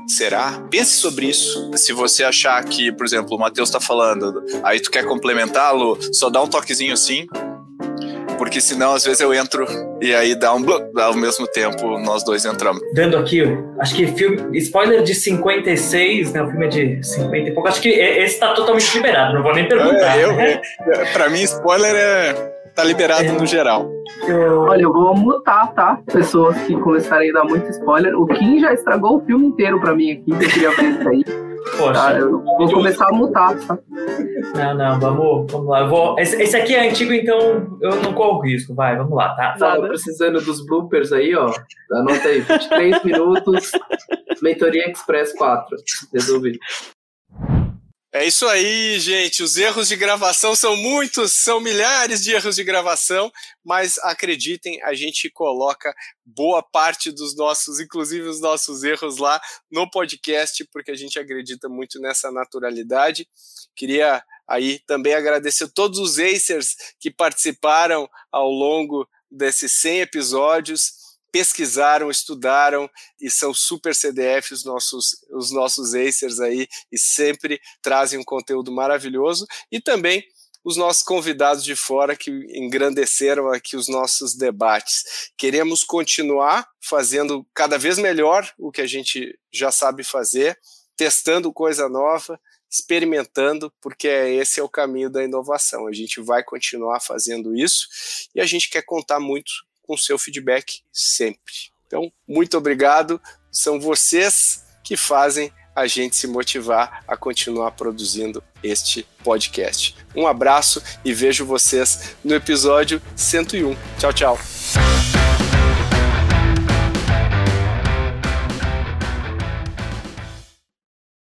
Será? Pense sobre isso. Se você achar que, por exemplo, o Matheus tá falando, aí tu quer complementá-lo, só dá um toquezinho assim. Porque senão, às vezes, eu entro e aí dá um blu, ao mesmo tempo nós dois entramos. Dando aqui, acho que filme. Spoiler de 56, né? O filme é de 50 e pouco. Acho que esse tá totalmente liberado, não vou nem perguntar. É, eu, né? eu- pra mim, spoiler é. tá liberado no geral. Olha, eu vou mutar, tá? Pessoas que começarem a dar muito spoiler. O Kim já estragou o filme inteiro pra mim aqui, que eu queria ver isso aí. Poxa. Tá? Eu vou começar a mutar, tá? Não, não, vamos, vamos lá. Eu vou, esse, esse aqui é antigo, então eu não corro risco. Vai, vamos lá, tá? Tava precisando dos bloopers aí, ó. Anota aí, 23 minutos, Mentoria Express 4. Resolvido. É isso aí, gente. Os erros de gravação são muitos, são milhares de erros de gravação, mas acreditem, a gente coloca boa parte dos nossos, inclusive os nossos erros lá no podcast, porque a gente acredita muito nessa naturalidade. Queria aí também agradecer todos os Acers que participaram ao longo desses 100 episódios pesquisaram, estudaram e são super CDF os nossos, os nossos Acers aí e sempre trazem um conteúdo maravilhoso e também os nossos convidados de fora que engrandeceram aqui os nossos debates. Queremos continuar fazendo cada vez melhor o que a gente já sabe fazer, testando coisa nova, experimentando, porque esse é o caminho da inovação. A gente vai continuar fazendo isso e a gente quer contar muito com seu feedback sempre. Então, muito obrigado. São vocês que fazem a gente se motivar a continuar produzindo este podcast. Um abraço e vejo vocês no episódio 101. Tchau, tchau.